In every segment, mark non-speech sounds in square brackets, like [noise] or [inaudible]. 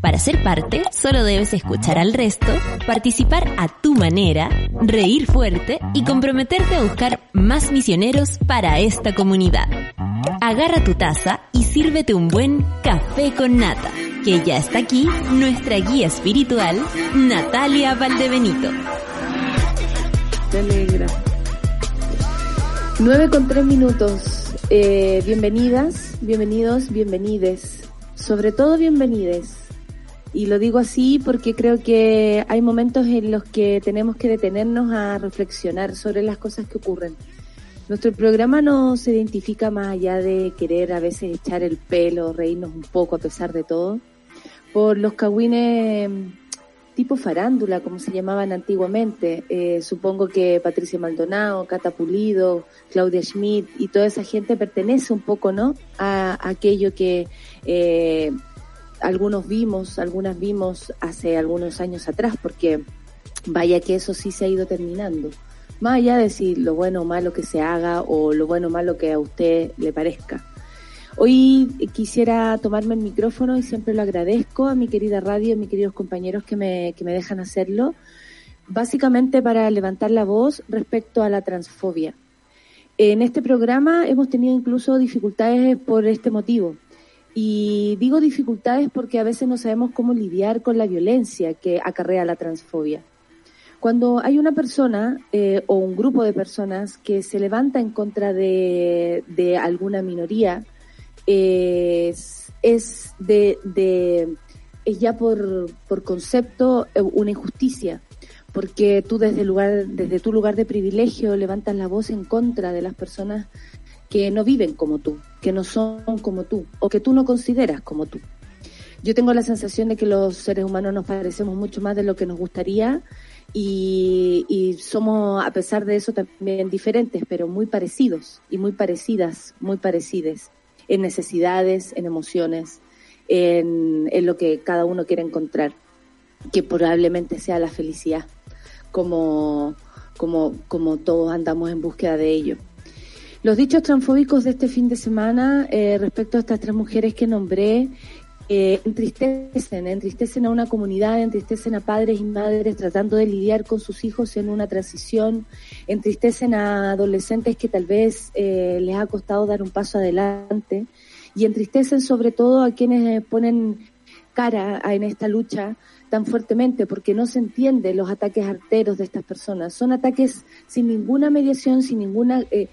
Para ser parte, solo debes escuchar al resto, participar a tu manera, reír fuerte y comprometerte a buscar más misioneros para esta comunidad. Agarra tu taza y sírvete un buen café con nata, que ya está aquí nuestra guía espiritual, Natalia Valdebenito. Me alegra. 9 con 3 minutos. Eh, bienvenidas, bienvenidos, bienvenides. Sobre todo bienvenides. Y lo digo así porque creo que hay momentos en los que tenemos que detenernos a reflexionar sobre las cosas que ocurren. Nuestro programa no se identifica más allá de querer a veces echar el pelo, reírnos un poco a pesar de todo, por los cagüines tipo farándula, como se llamaban antiguamente. Eh, supongo que Patricia Maldonado, Cata Pulido, Claudia Schmidt y toda esa gente pertenece un poco, ¿no? A, aquello que eh, algunos vimos, algunas vimos hace algunos años atrás, porque vaya que eso sí se ha ido terminando. Más allá de decir lo bueno o malo que se haga o lo bueno o malo que a usted le parezca. Hoy quisiera tomarme el micrófono y siempre lo agradezco a mi querida radio a mis queridos compañeros que me, que me dejan hacerlo, básicamente para levantar la voz respecto a la transfobia. En este programa hemos tenido incluso dificultades por este motivo. Y digo dificultades porque a veces no sabemos cómo lidiar con la violencia que acarrea la transfobia. Cuando hay una persona eh, o un grupo de personas que se levanta en contra de, de alguna minoría, es, es de, de, es ya por, por concepto eh, una injusticia, porque tú desde lugar, desde tu lugar de privilegio levantas la voz en contra de las personas que no viven como tú, que no son como tú, o que tú no consideras como tú. Yo tengo la sensación de que los seres humanos nos parecemos mucho más de lo que nos gustaría y, y, somos, a pesar de eso, también diferentes, pero muy parecidos y muy parecidas, muy parecidas en necesidades, en emociones, en, en lo que cada uno quiere encontrar, que probablemente sea la felicidad, como, como, como todos andamos en búsqueda de ello. Los dichos transfóbicos de este fin de semana eh, respecto a estas tres mujeres que nombré eh, entristecen, entristecen a una comunidad, entristecen a padres y madres tratando de lidiar con sus hijos en una transición, entristecen a adolescentes que tal vez eh, les ha costado dar un paso adelante y entristecen sobre todo a quienes ponen cara en esta lucha tan fuertemente porque no se entiende los ataques arteros de estas personas. Son ataques sin ninguna mediación, sin ninguna, eh,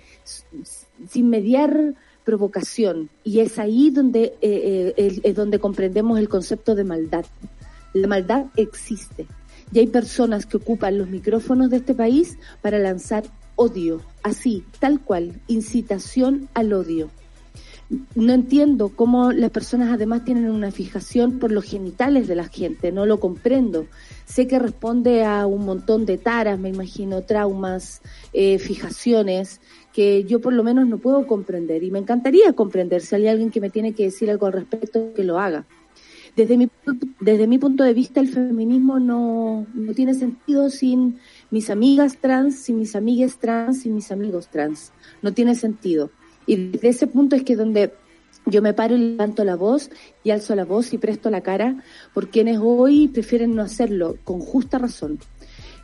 sin mediar provocación y es ahí donde, eh, eh, es donde comprendemos el concepto de maldad. La maldad existe y hay personas que ocupan los micrófonos de este país para lanzar odio, así, tal cual, incitación al odio. No entiendo cómo las personas además tienen una fijación por los genitales de la gente, no lo comprendo. Sé que responde a un montón de taras, me imagino, traumas, eh, fijaciones, que yo por lo menos no puedo comprender y me encantaría comprender si hay alguien que me tiene que decir algo al respecto que lo haga. Desde mi, desde mi punto de vista el feminismo no, no tiene sentido sin mis amigas trans, sin mis amigas trans, sin mis amigos trans. No tiene sentido. Y desde ese punto es que donde yo me paro y levanto la voz y alzo la voz y presto la cara por quienes hoy prefieren no hacerlo, con justa razón.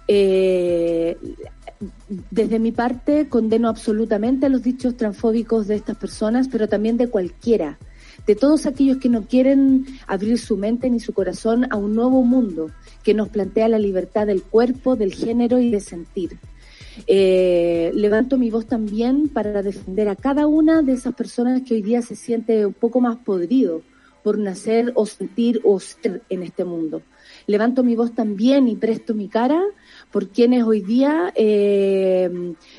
Eh, desde mi parte condeno absolutamente los dichos transfóbicos de estas personas, pero también de cualquiera, de todos aquellos que no quieren abrir su mente ni su corazón a un nuevo mundo que nos plantea la libertad del cuerpo, del género y de sentir. Eh, levanto mi voz también para defender a cada una de esas personas que hoy día se siente un poco más podrido por nacer o sentir o ser en este mundo. Levanto mi voz también y presto mi cara por quienes hoy día eh,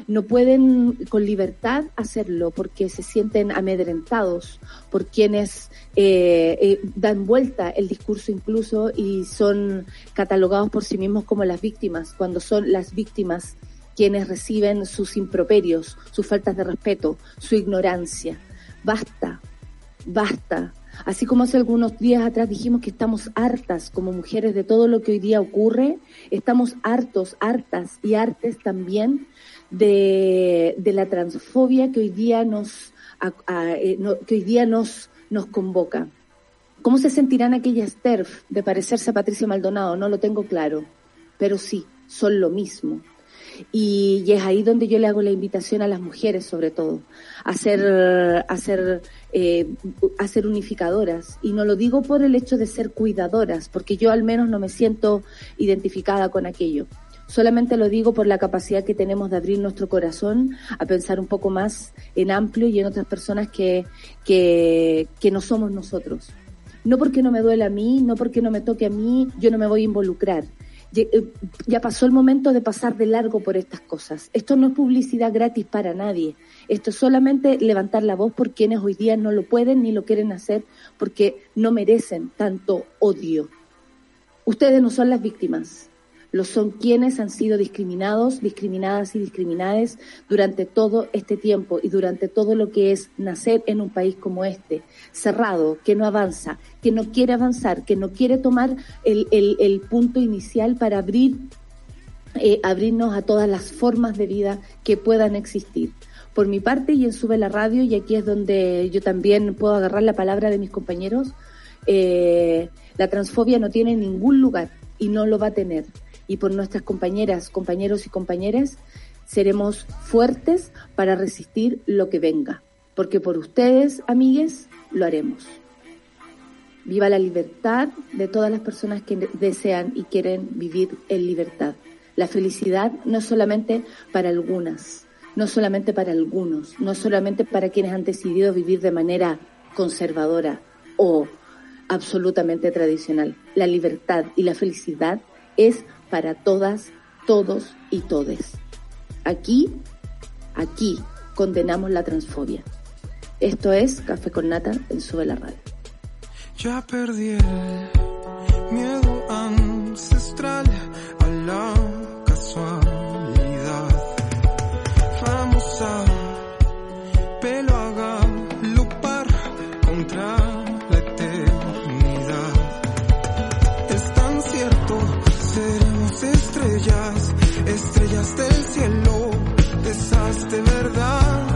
no pueden con libertad hacerlo, porque se sienten amedrentados, por quienes eh, eh, dan vuelta el discurso incluso y son catalogados por sí mismos como las víctimas, cuando son las víctimas quienes reciben sus improperios, sus faltas de respeto, su ignorancia. Basta, basta. Así como hace algunos días atrás dijimos que estamos hartas como mujeres de todo lo que hoy día ocurre, estamos hartos, hartas y artes también de, la transfobia que hoy día nos, eh, que hoy día nos, nos convoca. ¿Cómo se sentirán aquellas TERF de parecerse a Patricia Maldonado? No lo tengo claro, pero sí, son lo mismo. Y, es ahí donde yo le hago la invitación a las mujeres, sobre todo, a ser, a ser, eh, a ser unificadoras. Y no lo digo por el hecho de ser cuidadoras, porque yo al menos no me siento identificada con aquello. Solamente lo digo por la capacidad que tenemos de abrir nuestro corazón a pensar un poco más en amplio y en otras personas que, que, que no somos nosotros. No porque no me duele a mí, no porque no me toque a mí, yo no me voy a involucrar. Eh, ya pasó el momento de pasar de largo por estas cosas. Esto no es publicidad gratis para nadie. Esto es solamente levantar la voz por quienes hoy día no lo pueden ni lo quieren hacer porque no merecen tanto odio. Ustedes no son las víctimas lo son quienes han sido discriminados, discriminadas y discriminadas durante todo este tiempo y durante todo lo que es nacer en un país como este, cerrado, que no avanza, que no quiere avanzar, que no quiere tomar el, punto inicial para abrir, eh, abrirnos a todas las formas de vida que puedan existir. Por mi parte, y en Sube la Radio, y aquí es donde yo también puedo agarrar la palabra de mis compañeros, eh, la transfobia no tiene ningún lugar y no lo va a tener y por nuestras compañeras, compañeros y compañeras, seremos fuertes para resistir lo que venga, porque por ustedes, amigues, lo haremos. Viva la libertad de todas las personas que desean y quieren vivir en libertad. La felicidad no es solamente para algunas, no solamente para algunos, no solamente para quienes han decidido vivir de manera conservadora o absolutamente tradicional. La libertad y la felicidad es para todas, todos y todes. Aquí, aquí condenamos la transfobia. Esto es Café con Nata en Sube la Radio. Ya perdí miedo ancestral estrellas del cielo, de verdad,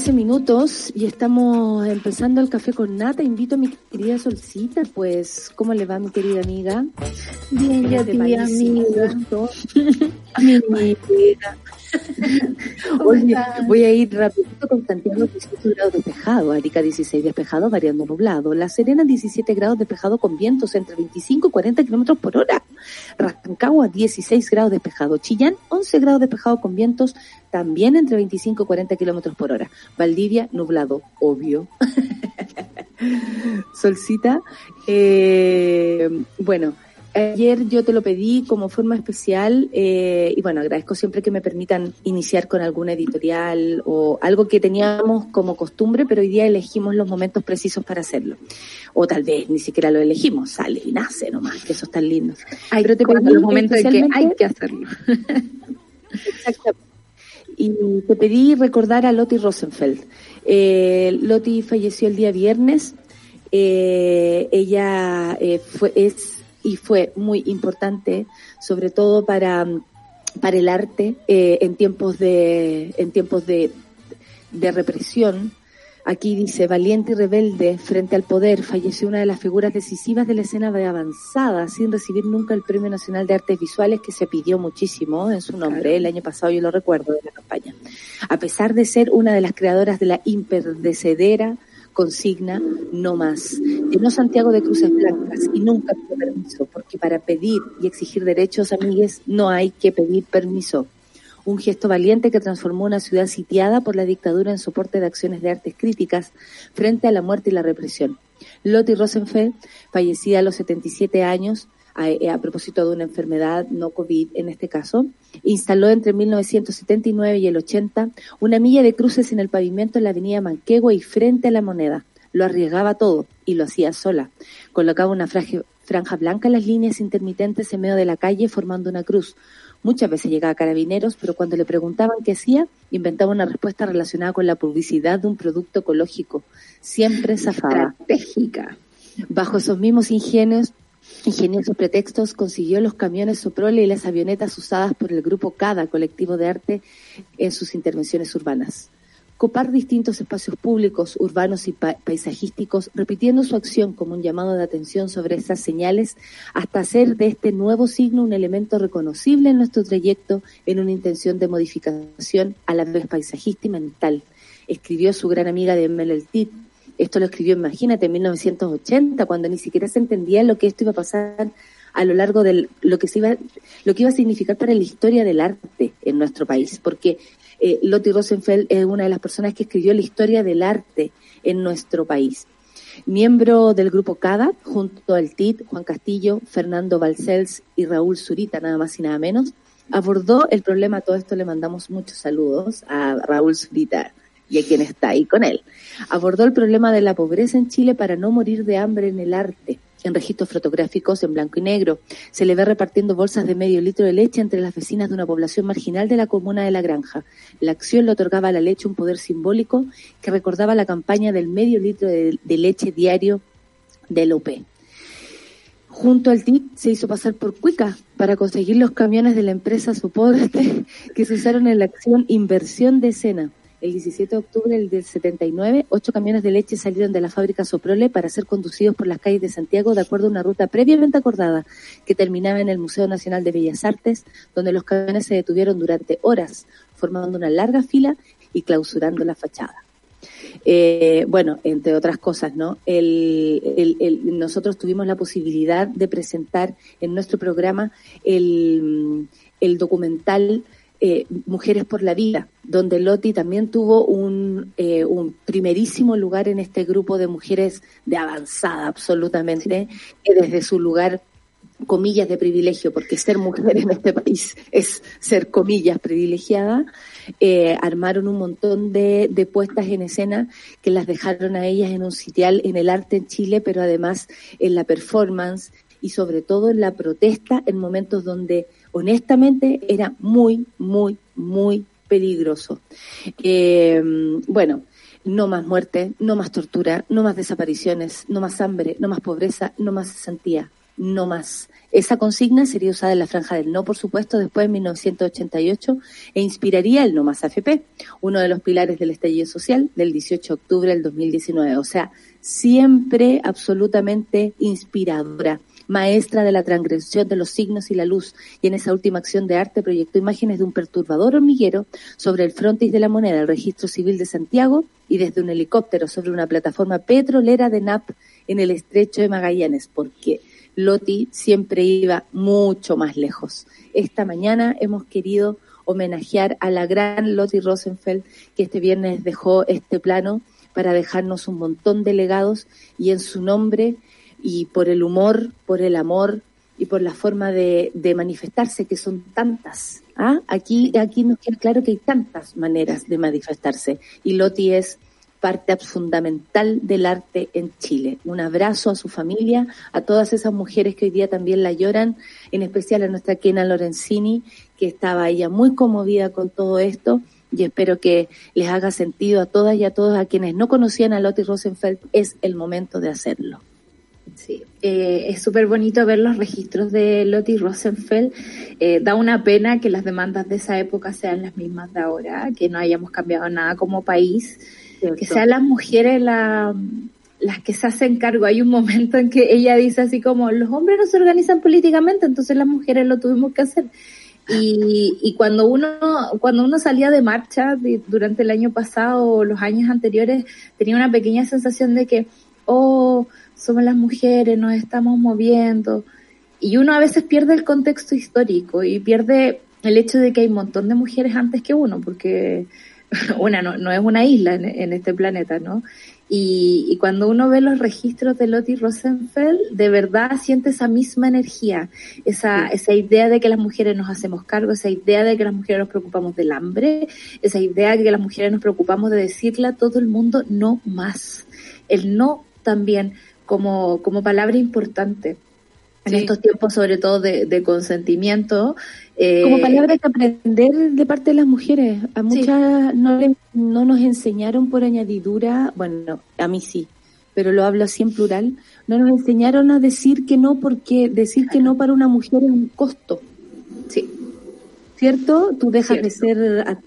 13 minutos y estamos empezando el café con nata. Invito a mi querida Solcita, pues, ¿cómo le va mi querida amiga? Bien, ya te amiga. Amiga. [laughs] [laughs] Oye, voy a ir rapidito con Santiago 18 grados despejado, Arica 16 despejado, variando nublado, La Serena 17 grados despejado con vientos entre 25 y 40 kilómetros por hora, Rancagua 16 grados despejado, Chillán 11 grados despejado con vientos también entre 25 y 40 kilómetros por hora, Valdivia nublado, obvio. [laughs] Solcita, eh, bueno, Ayer yo te lo pedí como forma especial eh, y bueno, agradezco siempre que me permitan iniciar con alguna editorial o algo que teníamos como costumbre, pero hoy día elegimos los momentos precisos para hacerlo. O tal vez ni siquiera lo elegimos, sale y nace nomás, que eso es tan lindo. Pero te pedí los momentos en que hay que hacerlo. Exactamente. Y te pedí recordar a Lottie Rosenfeld. Eh, Lottie falleció el día viernes. Eh, ella eh, fue, es y fue muy importante, sobre todo para, para el arte eh, en tiempos de, en tiempos de, de represión. Aquí dice, valiente y rebelde frente al poder, falleció una de las figuras decisivas de la escena de avanzada, sin recibir nunca el Premio Nacional de Artes Visuales que se pidió muchísimo en su nombre. El año pasado yo lo recuerdo de la campaña. A pesar de ser una de las creadoras de la imperdecedera consigna no más. Llenó Santiago de cruces blancas y nunca pidió permiso, porque para pedir y exigir derechos, amigues, no hay que pedir permiso. Un gesto valiente que transformó una ciudad sitiada por la dictadura en soporte de acciones de artes críticas frente a la muerte y la represión. Lottie Rosenfeld, fallecida a los 77 años, a, a, propósito de una enfermedad no COVID en este caso, instaló entre 1979 y el 80 una milla de cruces en el pavimento en la avenida Manquegua y frente a la moneda. Lo arriesgaba todo y lo hacía sola. Colocaba una franja, franja blanca en las líneas intermitentes en medio de la calle formando una cruz. Muchas veces llegaba a carabineros, pero cuando le preguntaban qué hacía, inventaba una respuesta relacionada con la publicidad de un producto ecológico. Siempre zafaba. Estratégica. Bajo esos mismos ingenios, ingeniosos pretextos, consiguió los camiones Soprole y las avionetas usadas por el grupo CADA, colectivo de arte, en sus intervenciones urbanas. Copar distintos espacios públicos, urbanos y pa paisajísticos, repitiendo su acción como un llamado de atención sobre esas señales, hasta hacer de este nuevo signo un elemento reconocible en nuestro trayecto en una intención de modificación a la vez paisajista y mental. Escribió su gran amiga de Meleltit, esto lo escribió, imagínate, en 1980, cuando ni siquiera se entendía lo que esto iba a pasar a lo largo de lo que se iba, lo que iba a significar para la historia del arte en nuestro país, porque eh, Lottie Rosenfeld es una de las personas que escribió la historia del arte en nuestro país. Miembro del grupo CADA, junto al TIT, Juan Castillo, Fernando Balcells y Raúl Zurita, nada más y nada menos, abordó el problema, todo esto le mandamos muchos saludos a Raúl Zurita y a quien está ahí con él. Abordó el problema de la pobreza en Chile para no morir de hambre en el arte. En registros fotográficos en blanco y negro se le ve repartiendo bolsas de medio litro de leche entre las vecinas de una población marginal de la comuna de La Granja. La acción le otorgaba a la leche un poder simbólico que recordaba la campaña del medio litro de, leche diario del OP. junto al TIC se hizo pasar por Cuica para conseguir los camiones de la empresa Soporte [laughs] que se usaron en la acción Inversión de Escena. El 17 de octubre del 79, ocho camiones de leche salieron de la fábrica Soprole para ser conducidos por las calles de Santiago de acuerdo a una ruta previamente acordada que terminaba en el Museo Nacional de Bellas Artes, donde los camiones se detuvieron durante horas, formando una larga fila y clausurando la fachada. Eh, bueno, entre otras cosas, ¿no? El, el, el, nosotros tuvimos la posibilidad de presentar en nuestro programa el, el documental eh, Mujeres por la Vida, donde Loti también tuvo un, eh, un primerísimo lugar en este grupo de mujeres de avanzada absolutamente, que desde su lugar comillas de privilegio, porque ser mujer en este país es ser comillas privilegiada, eh, armaron un montón de, de, puestas en escena que las dejaron a ellas en un sitial en el arte en Chile, pero además en la performance y sobre todo en la protesta en momentos donde honestamente era muy, muy, muy peligroso. Eh, bueno, no más muerte, no más tortura, no más desapariciones, no más hambre, no más pobreza, no más cesantía, no más. Esa consigna sería usada en la franja del no, por supuesto, después de 1988 e inspiraría el no más AFP, uno de los pilares del estallido social del 18 de octubre del 2019. O sea, siempre absolutamente inspiradora maestra de la transgresión de los signos y la luz, y en esa última acción de arte proyectó imágenes de un perturbador hormiguero sobre el frontis de la moneda, el registro civil de Santiago, y desde un helicóptero sobre una plataforma petrolera de NAP en el estrecho de Magallanes, porque Loti siempre iba mucho más lejos. Esta mañana hemos querido homenajear a la gran Loti Rosenfeld, que este viernes dejó este plano para dejarnos un montón de legados y en su nombre y por el humor, por el amor y por la forma de, de manifestarse, que son tantas. ¿ah? Aquí, aquí nos queda claro que hay tantas maneras de manifestarse y Loti es parte fundamental del arte en Chile. Un abrazo a su familia, a todas esas mujeres que hoy día también la lloran, en especial a nuestra Kena Lorenzini, que estaba ella muy conmovida con todo esto y espero que les haga sentido a todas y a todos a quienes no conocían a Lottie Rosenfeld, es el momento de hacerlo. Sí, eh, es súper bonito ver los registros de Lottie Rosenfeld. Eh, da una pena que las demandas de esa época sean las mismas de ahora, que no hayamos cambiado nada como país, Cierto. que sean las mujeres la, las que se hacen cargo. Hay un momento en que ella dice así como, los hombres no se organizan políticamente, entonces las mujeres lo tuvimos que hacer. Y, y cuando uno cuando uno salía de marcha de, durante el año pasado o los años anteriores tenía una pequeña sensación de que oh somos las mujeres nos estamos moviendo y uno a veces pierde el contexto histórico y pierde el hecho de que hay un montón de mujeres antes que uno porque [laughs] una no, no es una isla en, en este planeta no y, y, cuando uno ve los registros de Lottie Rosenfeld, de verdad siente esa misma energía, esa, sí. esa idea de que las mujeres nos hacemos cargo, esa idea de que las mujeres nos preocupamos del hambre, esa idea de que las mujeres nos preocupamos de decirle a todo el mundo no más. El no también como, como palabra importante en sí. estos tiempos, sobre todo de, de consentimiento. Eh, Como palabra que aprender de parte de las mujeres. A muchas sí. no, le, no nos enseñaron por añadidura, bueno, a mí sí, pero lo hablo así en plural, no nos enseñaron a decir que no porque decir que no para una mujer es un costo. Sí. ¿Cierto? Tú dejas Cierto. de ser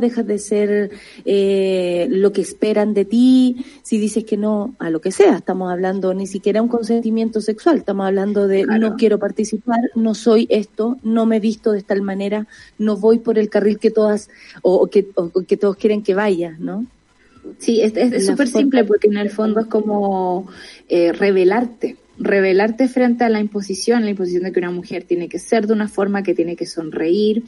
dejas de ser eh, lo que esperan de ti, si dices que no a lo que sea, estamos hablando ni siquiera un consentimiento sexual, estamos hablando de claro. no quiero participar, no soy esto, no me visto de tal manera, no voy por el carril que todas o, o que, o, que todos quieren que vaya, ¿no? Sí, es súper simple porque en el fondo es como eh, revelarte revelarte frente a la imposición, la imposición de que una mujer tiene que ser de una forma, que tiene que sonreír.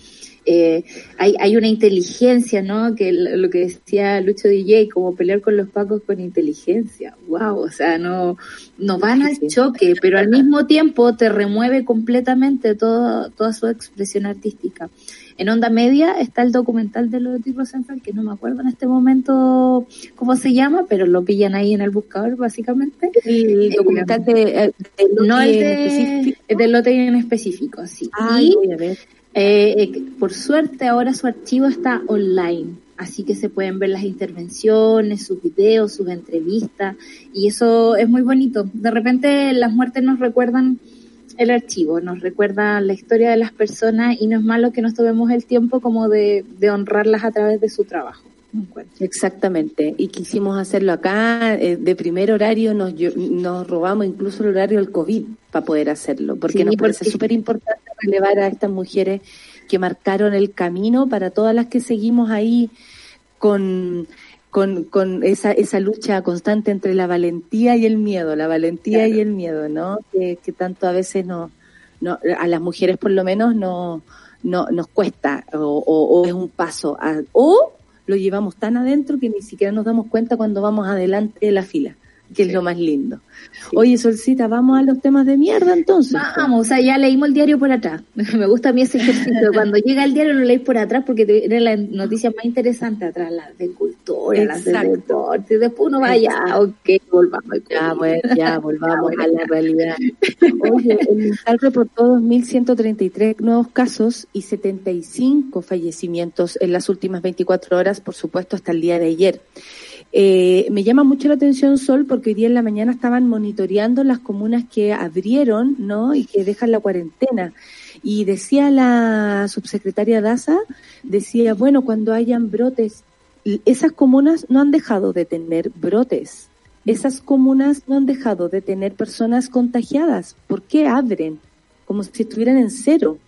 Eh, hay, hay una inteligencia, ¿no? Que lo que decía Lucho DJ, como pelear con los pacos con inteligencia. Wow, o sea, no, no van al choque, pero al mismo tiempo te remueve completamente todo, toda su expresión artística. En Onda Media está el documental de los tipos Central, que no me acuerdo en este momento cómo se llama, pero lo pillan ahí en el buscador, básicamente. El documental de, de, de no el de, de Lotte en específico, sí. Ay, y, voy a ver. Eh, por suerte ahora su archivo está online. así que se pueden ver las intervenciones, sus videos, sus entrevistas, y eso es muy bonito. De repente las muertes nos recuerdan el archivo, nos recuerdan la historia de las personas y no es malo que nos tomemos el tiempo como de, de honrarlas a través de su trabajo. Exactamente, y quisimos hacerlo acá, eh, de primer horario nos, nos robamos incluso el horario del COVID para poder hacerlo, porque Sí, nos parece súper importante relevar a estas mujeres que marcaron el camino para todas las que seguimos ahí con, con, con esa, esa lucha constante entre la valentía y el miedo, la valentía y el miedo, ¿no? Que, que tanto a veces no, no, a las mujeres por lo menos no, no nos cuesta o, o- o es un paso a- o lo llevamos tan adentro que ni siquiera nos damos cuenta cuando vamos adelante de la fila, que es lo más lindo. Oye, Solcita, vamos a los temas de mierda entonces. Vamos, o sea, ya leímos el diario por atrás. [laughs] Me gusta a mí ese ejercicio. [laughs] Cuando llega el diario lo leéis por atrás porque tiene la noticia más interesante atrás, las de cultura, las de Exacto. deporte. Después uno vaya, ok, volvamos Ya, bueno, ya, [laughs] volvamos a la realidad. Oye, el MinSal reportó 2.133 nuevos casos y 75 fallecimientos en las últimas 24 horas, por supuesto, hasta el día de ayer. Eh, me llama mucho la atención, Sol, porque hoy día en la mañana estaban monitoreando las comunas que abrieron, ¿no? Y que dejan la cuarentena. Y decía la subsecretaria Daza, decía, bueno, cuando hayan brotes, esas comunas no han dejado de tener brotes. Esas comunas no han dejado de tener personas contagiadas. ¿Por qué abren? Como si estuvieran en cero.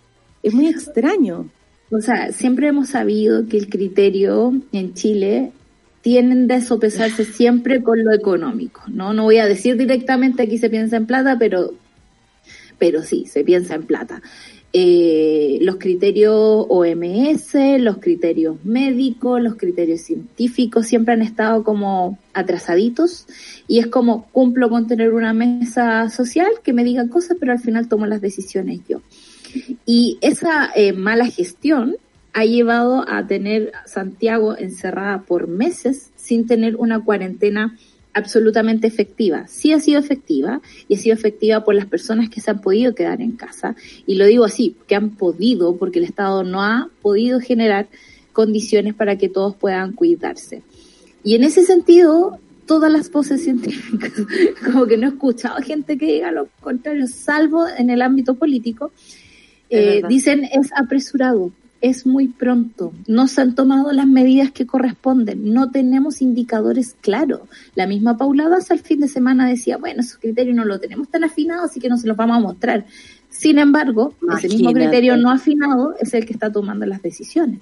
Es muy extraño. O sea, siempre hemos sabido que el criterio en Chile tienden a sopesarse siempre con lo económico, ¿no? No voy a decir directamente aquí se piensa en plata, pero, pero sí, se piensa en plata. Eh, los criterios OMS, los criterios médicos, los criterios científicos siempre han estado como atrasaditos y es como cumplo con tener una mesa social que me diga cosas, pero al final tomo las decisiones yo. Y esa eh, mala gestión ha llevado a tener a Santiago encerrada por meses sin tener una cuarentena absolutamente efectiva. Sí ha sido efectiva y ha sido efectiva por las personas que se han podido quedar en casa. Y lo digo así, que han podido, porque el Estado no ha podido generar condiciones para que todos puedan cuidarse. Y en ese sentido, todas las voces científicas, [laughs] como que no he escuchado gente que diga lo contrario, salvo en el ámbito político, eh, dicen es apresurado, es muy pronto, no se han tomado las medidas que corresponden, no tenemos indicadores claros. La misma Paula Daza el fin de semana decía, bueno, esos criterios no lo tenemos tan afinados, así que no se los vamos a mostrar. Sin embargo, ese mismo criterio no afinado es el que está tomando las decisiones.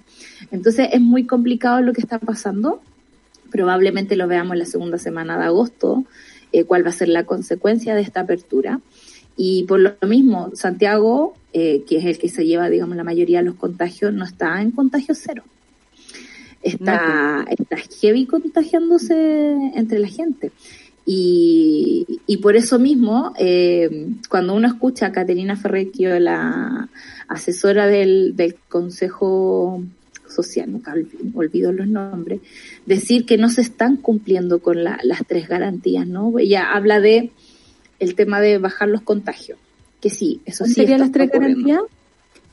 Entonces es muy complicado lo que está pasando. Probablemente lo veamos en la segunda semana de agosto, eh, cuál va a ser la consecuencia de esta apertura. Y por lo mismo, Santiago, eh, que es el que se lleva, digamos, la mayoría de los contagios, no está en contagio cero. Está, está heavy contagiándose entre la gente. Y, y por eso mismo, eh, cuando uno escucha a Caterina Ferrecchio, la asesora del, del Consejo Social, nunca olvi- olvido los nombres, decir que no se están cumpliendo con la- las tres garantías, ¿no? Ella habla de el tema de bajar los contagios, que sí, eso ¿Cuáles sí. serían las tres garantías?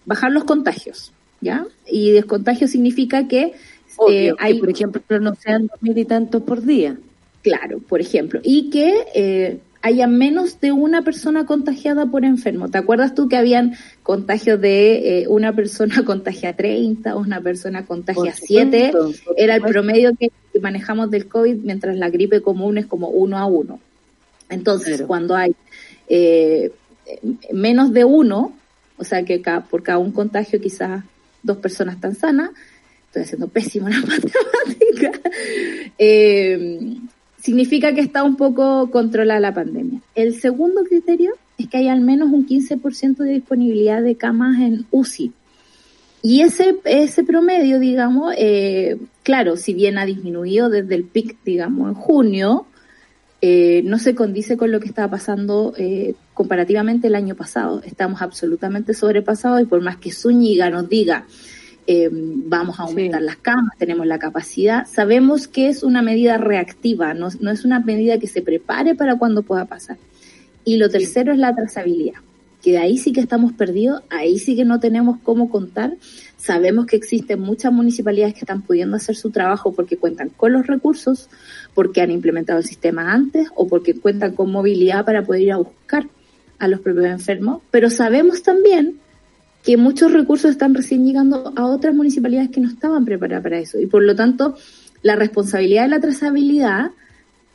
Bajar los contagios, ¿ya? Y descontagio significa que Obvio, eh, que, hay por ejemplo, no sean dos mil y tantos por día. Claro, por ejemplo, y que eh, haya menos de una persona contagiada por enfermo. ¿Te acuerdas tú que habían contagios de eh, una persona [laughs] contagia 30, una persona contagia Por 7? supuesto, por Era el promedio que, que manejamos del COVID, mientras la gripe común es como uno a uno. Entonces, Claro. cuando hay eh, menos de uno, o sea que por cada un contagio quizás dos personas están sanas, estoy haciendo pésimo la [laughs] matemática, eh, significa que está un poco controlada la pandemia. El segundo criterio es que hay al menos un 15% de disponibilidad de camas en UCI. Y ese, ese promedio, digamos, eh, claro, si bien ha disminuido desde el pic, digamos, en junio, eh, no se condice con lo que estaba pasando eh, comparativamente el año pasado. Estamos absolutamente sobrepasados y por más que Zúñiga nos diga eh, vamos a aumentar Sí. las camas, tenemos la capacidad, sabemos que es una medida reactiva, no, no es una medida que se prepare para cuando pueda pasar. Y lo tercero es la trazabilidad. que ahí sí que estamos perdidos, ahí sí que no tenemos cómo contar. Sabemos que existen muchas municipalidades que están pudiendo hacer su trabajo porque cuentan con los recursos, porque han implementado el sistema antes o porque cuentan con movilidad para poder ir a buscar a los propios enfermos, pero sabemos también que muchos recursos están recién llegando a otras municipalidades que no estaban preparadas para eso. Y por lo tanto la responsabilidad de la trazabilidad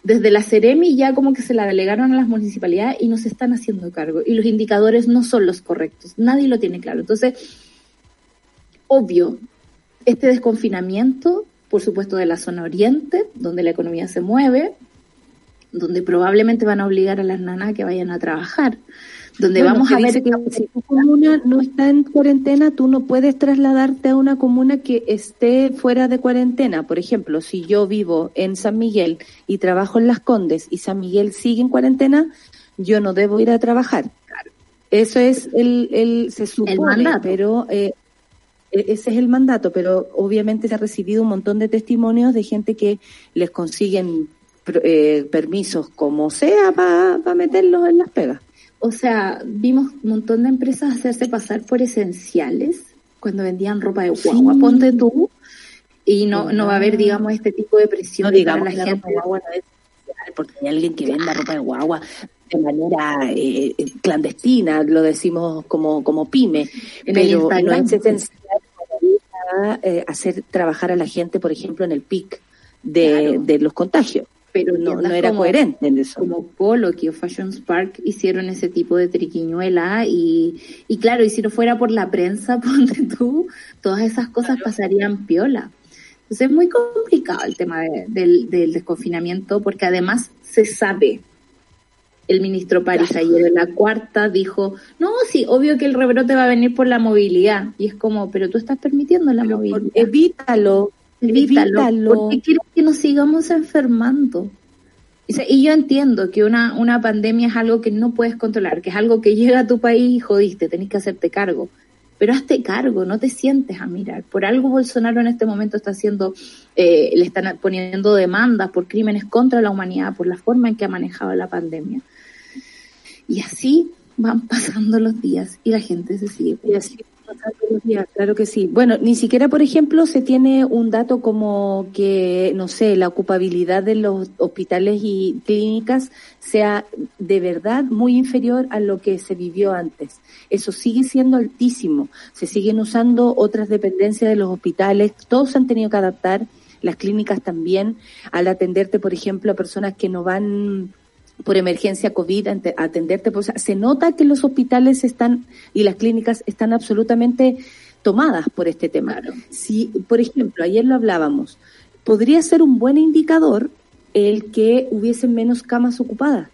desde la Ceremi ya como que se la delegaron a las municipalidades y no se están haciendo cargo. Y los indicadores no son los correctos, nadie lo tiene claro. Entonces, obvio, este desconfinamiento, por supuesto de la zona oriente, donde la economía se mueve, donde probablemente van a obligar a las nanas a que vayan a trabajar, donde vamos a ver que si tu comuna no está en cuarentena, tú no puedes trasladarte a una comuna que esté fuera de cuarentena. Por ejemplo, si yo vivo en San Miguel y trabajo en Las Condes y San Miguel sigue en cuarentena, yo no debo ir a trabajar. Eso es el, el se supone, pero eh, ese es el mandato, pero obviamente se ha recibido un montón de testimonios de gente que les consiguen eh, permisos como sea para meterlos en las pegas. O sea, vimos un montón de empresas hacerse pasar por esenciales cuando vendían ropa de guagua, ponte tú, y no, no va a haber, digamos, este tipo de presión no, digamos, la, gente. guagua no es porque hay alguien que venda ropa de guagua de manera eh, clandestina, lo decimos como, como pyme, pero no es esencial para eh, hacer trabajar a la gente, por ejemplo, en el pic de, de los contagios pero no, no era coherente en eso. Como Polo, que o Fashion Spark hicieron ese tipo de triquiñuela y, y claro, y si no fuera por la prensa, [laughs] ponte tú, todas esas cosas pasarían piola. Entonces es muy complicado el tema del, del desconfinamiento porque además se sabe. El ministro París ayer en la cuarta dijo, no, sí, obvio que el rebrote va a venir por la movilidad. Y es como, pero tú estás permitiendo la movilidad. Evítalo, Evítalo. ¿Por qué quieres que nos sigamos enfermando? Y yo entiendo que una, una pandemia es algo que no puedes controlar, que es algo que llega a tu país y jodiste, tenés que hacerte cargo. Pero hazte cargo, no te sientes a mirar. Por algo Bolsonaro en este momento está haciendo, eh, le están poniendo demandas por crímenes contra la humanidad, por la forma en que ha manejado la pandemia. Y así van pasando los días y la gente se sigue. Y así claro que sí. Bueno, ni siquiera, por ejemplo, se tiene un dato como que, no sé, la ocupabilidad de los hospitales y clínicas sea de verdad muy inferior a lo que se vivió antes. Eso sigue siendo altísimo. Se siguen usando otras dependencias de los hospitales. Todos han tenido que adaptar, las clínicas también, al atenderte, por ejemplo, a personas que no van por emergencia COVID, atenderte. Pues, se nota que los hospitales están y las clínicas están absolutamente tomadas por este tema. Si, por ejemplo, ayer lo hablábamos, podría ser un buen indicador el que hubiesen menos camas ocupadas.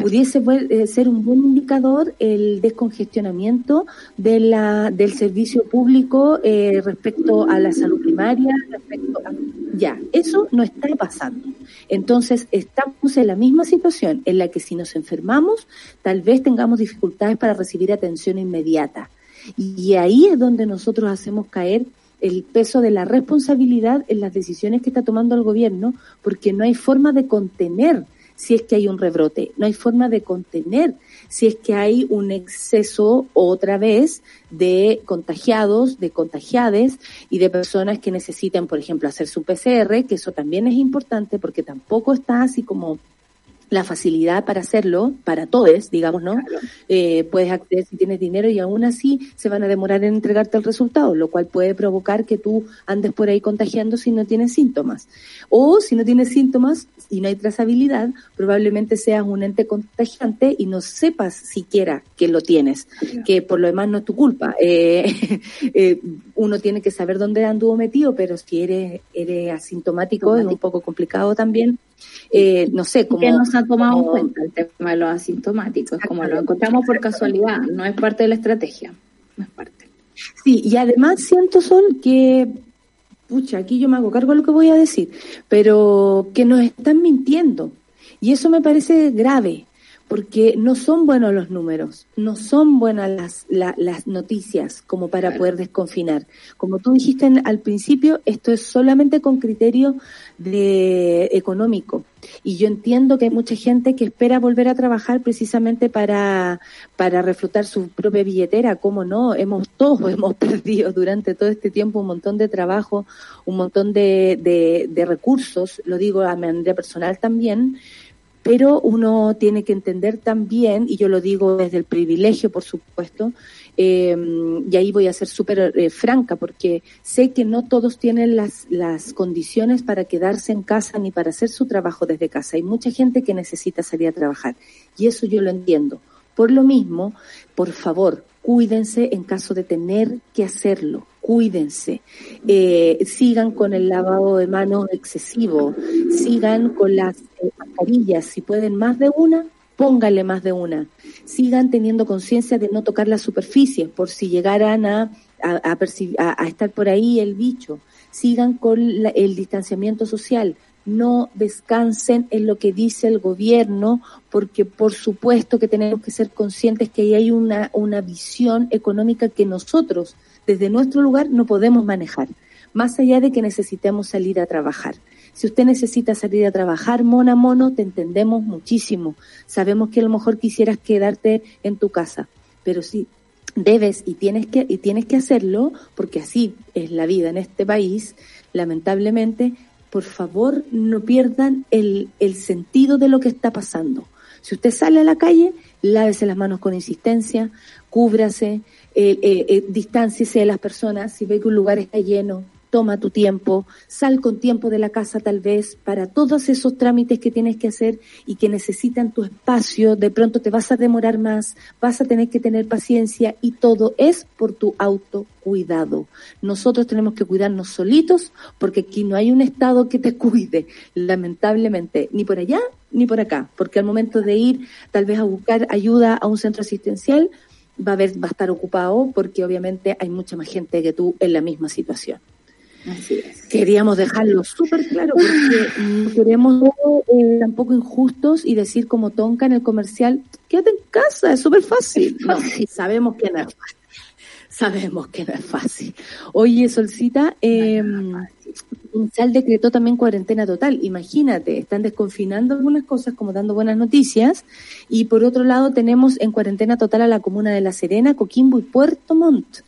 Pudiese eh, ser un buen indicador el descongestionamiento de la, del servicio público eh, respecto a la salud primaria, respecto a, ya, eso no está pasando. Entonces, estamos en la misma situación en la que si nos enfermamos, tal vez tengamos dificultades para recibir atención inmediata. Y ahí es donde nosotros hacemos caer el peso de la responsabilidad en las decisiones que está tomando el gobierno, porque no hay forma de contener si es que hay un rebrote, no hay forma de contener si es que hay un exceso otra vez de contagiados, de contagiades y de personas que necesitan, por ejemplo, hacer su PCR, que eso también es importante porque tampoco está así como la facilidad para hacerlo, para todos, digamos, ¿no? Eh, puedes acceder si tienes dinero y aún así se van a demorar en entregarte el resultado, lo cual puede provocar que tú andes por ahí contagiando si no tienes síntomas. O si no tienes síntomas y no hay trazabilidad, probablemente seas un ente contagiante y no sepas siquiera que lo tienes, que por lo demás no es tu culpa. Eh, [laughs] eh, uno tiene que saber dónde anduvo metido, pero si eres, eres asintomático es un poco complicado también. No sé, como ha tomado en cuenta el tema de los asintomáticos, como lo encontramos por casualidad, no es parte de la estrategia, no es parte. Sí, y además siento, Sol, que, pucha, aquí yo me hago cargo de lo que voy a decir, pero que nos están mintiendo. Y eso me parece grave, porque no son buenos los números, no son buenas las, la- las noticias como para poder desconfinar. Como tú dijiste en- al principio, esto es solamente con criterio de económico. Y yo entiendo que hay mucha gente que espera volver a trabajar precisamente para, para reflotar su propia billetera. ¿Cómo no? Hemos, todos [laughs] hemos perdido durante todo este tiempo un montón de trabajo, un montón de, de, recursos, lo digo a manera personal también, pero uno tiene que entender también, y yo lo digo desde el privilegio, por supuesto, eh, y ahí voy a ser súper eh, franca, porque sé que no todos tienen las, las condiciones para quedarse en casa ni para hacer su trabajo desde casa. Hay mucha gente que necesita salir a trabajar, y eso yo lo entiendo. Por lo mismo, por favor, cuídense en caso de tener que hacerlo. Cuídense, eh, sigan con el lavado de manos excesivo, sigan con las eh, mascarillas, si pueden más de una, pónganle más de una. Sigan teniendo conciencia de no tocar las superficies por si llegaran a, estar por ahí el bicho. Sigan con la- el distanciamiento social. No descansen en lo que dice el gobierno, porque por supuesto que tenemos que ser conscientes que ahí hay una visión económica que nosotros, desde nuestro lugar, no podemos manejar, más allá de que necesitemos salir a trabajar. Si usted necesita salir a trabajar, mona mono, te entendemos muchísimo. Sabemos que a lo mejor quisieras quedarte en tu casa, pero sí debes y tienes que y tienes que hacerlo porque así es la vida en este país, lamentablemente, por favor, no pierdan el, el sentido de lo que está pasando. Si usted sale a la calle, lávese las manos con insistencia, cúbrase, eh, eh, eh, distánciese de las personas. Si ve que un lugar está lleno, toma tu tiempo, sal con tiempo de la casa tal vez para todos esos trámites que tienes que hacer y que necesitan tu espacio. De pronto te vas a demorar más, vas a tener que tener paciencia y todo es por tu autocuidado. Nosotros tenemos que cuidarnos solitos porque aquí no hay un Estado que te [laughs] cuide, lamentablemente, ni por allá ni por acá, porque al momento de ir tal vez a buscar ayuda a un centro asistencial, va a, haber, va a estar ocupado porque obviamente hay mucha más gente que tú en la misma situación. Así es. Queríamos dejarlo súper claro porque no queremos eh, tampoco injustos y decir como Tonka en el comercial, quédate en casa, es súper fácil. No, sabemos que no es fácil. Sabemos que no es fácil. Oye, Solcita, eh, Sal decretó también cuarentena total. Imagínate, están desconfinando algunas cosas como dando buenas noticias. Y por otro lado tenemos en cuarentena total a la comuna de La Serena, Coquimbo y Puerto Montt.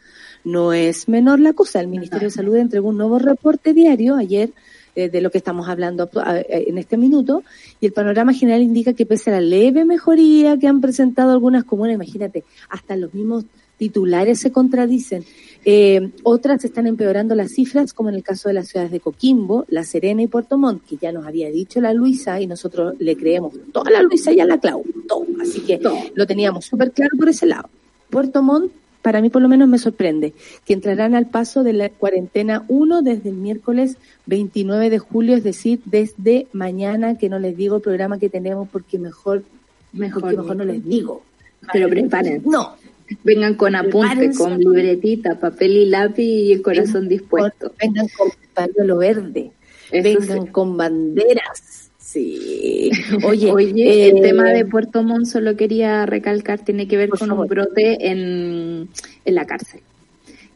No es menor la cosa. El Ministerio de Salud entregó un nuevo reporte diario ayer eh, de lo que estamos hablando eh, en este minuto y el panorama general indica que pese a la leve mejoría que han presentado algunas comunas, imagínate, hasta los mismos titulares se contradicen. Eh, otras están empeorando las cifras, como en el caso de las ciudades de Coquimbo, La Serena y Puerto Montt, que ya nos había dicho la Luisa y nosotros le creemos toda la Luisa y a la Clau, todo. Así que lo teníamos súper claro por ese lado. Puerto Montt, para mí por lo menos me sorprende, que entrarán al paso de la cuarentena 1 desde el miércoles 29 de julio, es decir, desde mañana, que no les digo el programa que tenemos porque mejor, Mejor, porque mejor no les digo. Pero preparen. No, Vengan con apunte, Prepárense. con libretita, papel y lápiz y el corazón dispuesto. vengan con pañuelo verde, Eso vengan sí. con banderas. Sí. [laughs] Oye, Oye, el eh, tema de Puerto Montt solo quería recalcar, tiene que ver con favor. un brote en, en la cárcel.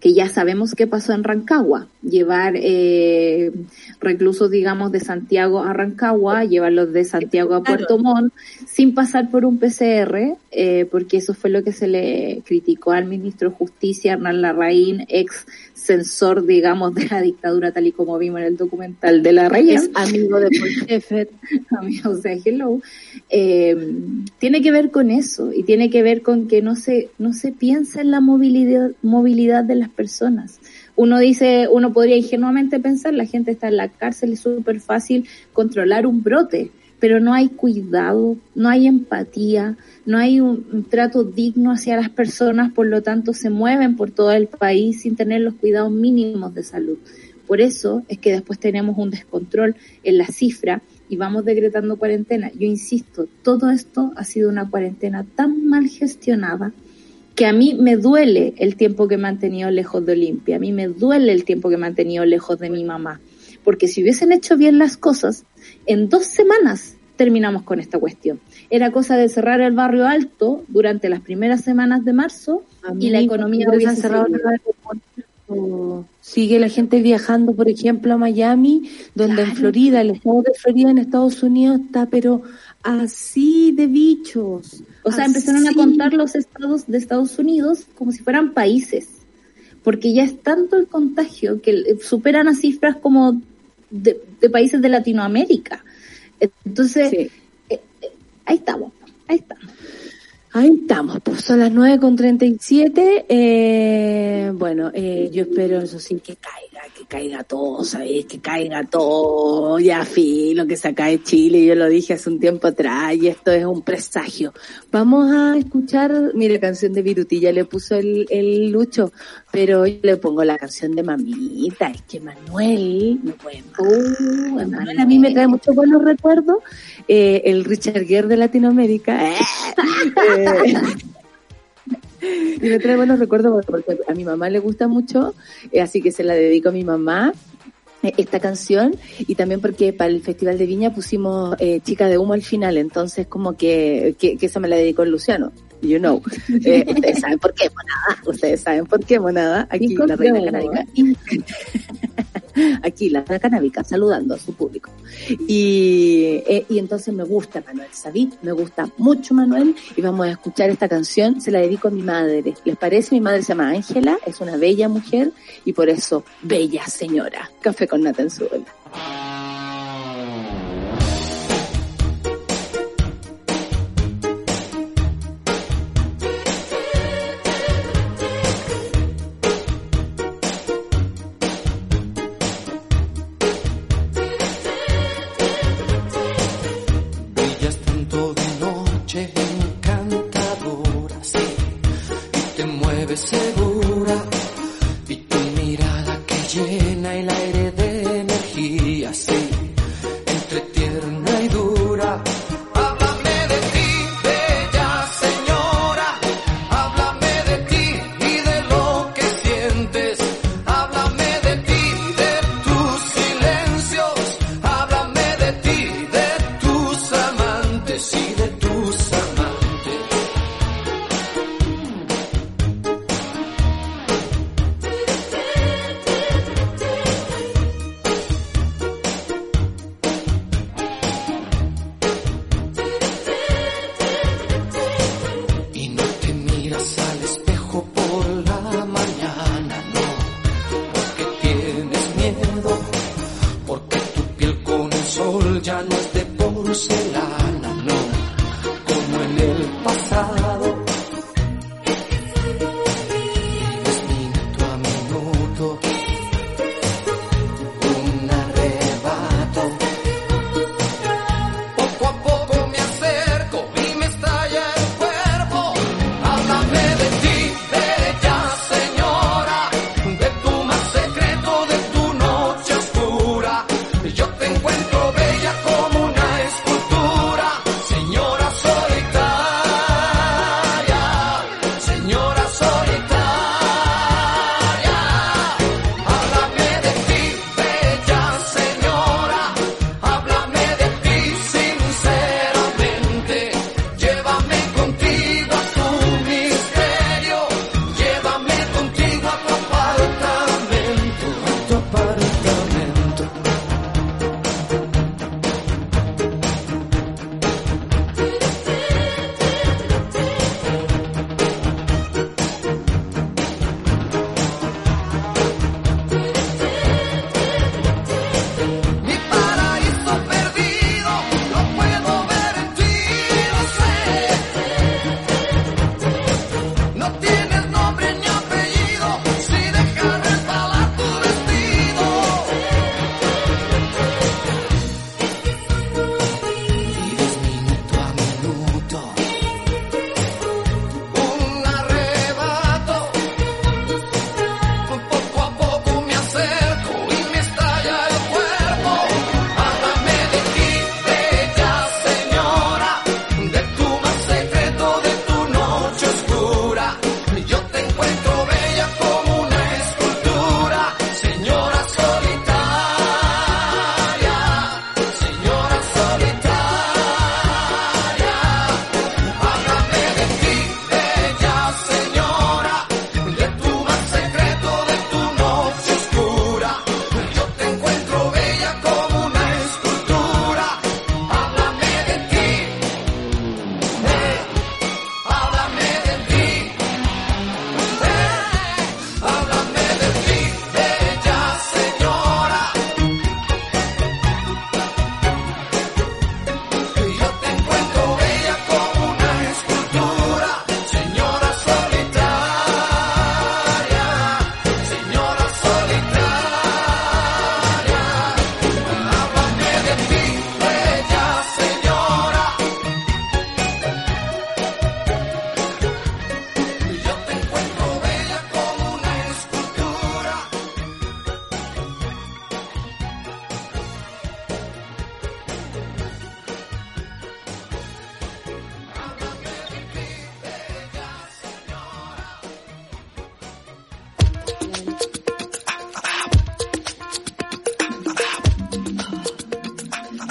Que ya sabemos qué pasó en Rancagua. Llevar eh, reclusos, digamos, de Santiago a Rancagua, llevarlos de Santiago a. Puerto Montt, sin pasar por un PCR, eh, porque eso fue lo que se le criticó al ministro de Justicia, Hernán Larraín, ex censor, digamos, de la dictadura, tal y como vimos en el documental de Larraín es amigo de Paul [laughs] amigo, o sea, hello, eh, tiene que ver con eso y tiene que ver con que no se, no se piensa en la movilidad, movilidad de las personas. Uno dice, uno podría ingenuamente pensar, la gente está en la cárcel, es súper fácil controlar un brote, pero no hay cuidado, no hay empatía, no hay un, trato digno hacia las personas, por lo tanto se mueven por todo el país sin tener los cuidados mínimos de salud. Por eso es que después tenemos un descontrol en la cifra y vamos decretando cuarentena. Yo insisto, todo esto ha sido una cuarentena tan mal gestionada que a mí me duele el tiempo que me han tenido lejos de Olimpia, a mí me duele el tiempo que me han tenido lejos de mi mamá, porque si hubiesen hecho bien las cosas, en dos semanas terminamos con esta cuestión. Era cosa de cerrar el barrio alto durante las primeras semanas de marzo y la economía hubiese cerrado el. Sigue la gente viajando, por ejemplo, a Miami, donde en. Florida, el estado de Florida en Estados Unidos está, pero así de bichos. O sea, empezaron a contar los estados de Estados Unidos como si fueran países, porque ya es tanto el contagio que eh, superan a cifras como de, de países de Latinoamérica. Entonces, Sí. eh, eh, ahí estamos, ahí estamos. Ahí estamos, pues son las 9.37. Eh, bueno, eh, yo espero, eso sí, que caiga, que caiga todo, ¿sabéis? Que caiga todo. Ya, fin, lo que se acá de Chile, yo lo dije hace un tiempo atrás, y esto es un presagio. Vamos a escuchar, mire, canción de Viruti, ya le puso el, el Lucho, pero yo le pongo la canción de Mamita, es que Manuel no puede. Uh, Manuel a mí me trae muchos buenos recuerdos. Eh, el Richard Gere de Latinoamérica. [laughs] Eh, y me trae buenos recuerdos porque a mi mamá le gusta mucho, eh, así que se la dedico a mi mamá eh, esta canción y también porque para el Festival de Viña pusimos eh, Chica de Humo al final, entonces como que, que, que esa me la dedicó Luciano. You know. [laughs] Eh, ustedes saben por qué, monada. Ustedes saben por qué, monada. Aquí la reina canábica. [laughs] Aquí la reina canábica saludando a su público. Y, eh, y entonces me gusta Manuel Sabí, me gusta mucho Manuel y vamos a escuchar esta canción, se la dedico a mi madre. ¿Les parece? Mi madre se llama Ángela, es una bella mujer y por eso, bella señora. Café con nata en su. Sol ya no es de porcelana, no, como en el pasado.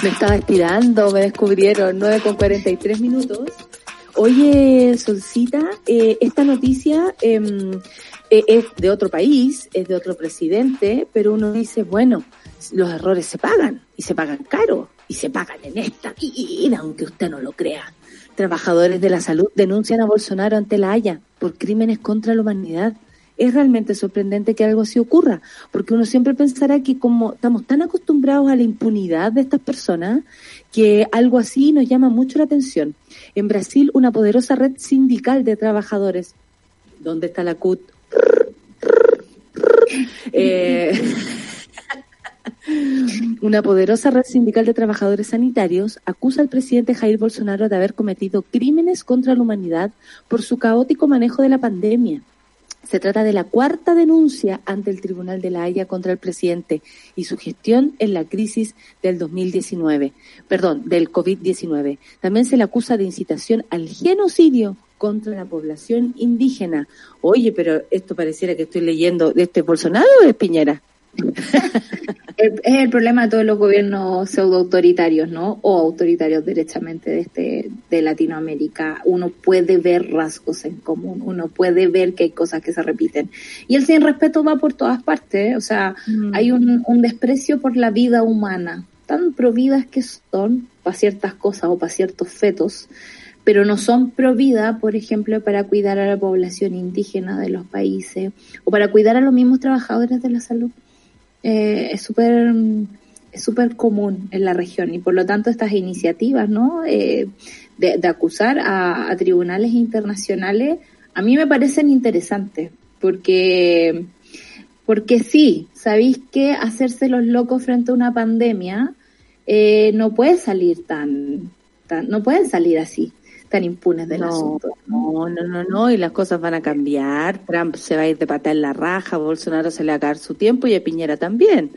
Me estaba estirando, me descubrieron 9 con 43 minutos. Oye, Solcita, eh, esta noticia em, eh, es de otro país, es de otro presidente, pero uno dice, bueno, los errores se pagan y se pagan caro y se pagan en esta vida, aunque usted no lo crea. Trabajadores de la salud denuncian a Bolsonaro ante la Haya por crímenes contra la humanidad. Es realmente sorprendente que algo así ocurra, porque uno siempre pensará que como estamos tan acostumbrados a la impunidad de estas personas, que algo así nos llama mucho la atención. En Brasil, una poderosa red sindical de trabajadores. ¿Dónde está la CUT? [laughs] Eh, [laughs] una poderosa red sindical de trabajadores sanitarios acusa al presidente Jair Bolsonaro de haber cometido crímenes contra la humanidad por su caótico manejo de la pandemia. Se trata de la cuarta denuncia ante el Tribunal de la Haya contra el presidente y su gestión en la crisis del 2019, perdón, del COVID-19. También se le acusa de incitación al genocidio contra la población indígena. Oye, pero esto pareciera que estoy leyendo de este Bolsonaro o de Piñera. [laughs] es el problema de todos los gobiernos pseudo autoritarios, ¿no? O autoritarios derechamente de este de Latinoamérica. Uno puede ver rasgos en común, uno puede ver que hay cosas que se repiten. Y el sin respeto va por todas partes, ¿eh? o sea, mm. hay un, un desprecio por la vida humana, tan providas que son para ciertas cosas o para ciertos fetos, pero no son provida, por ejemplo, para cuidar a la población indígena de los países o para cuidar a los mismos trabajadores de la salud eh, es súper es súper común en la región y por lo tanto estas iniciativas ¿no? Eh, de, acusar a, tribunales internacionales a mí me parecen interesantes porque porque sí, sabéis que hacerse los locos frente a una pandemia eh, no puede salir tan, tan no pueden salir así tan impunes del asunto. No, no, no, no, y las cosas van a cambiar. Trump se va a ir de pata en la raja, Bolsonaro se le va a caer su tiempo y a Piñera también.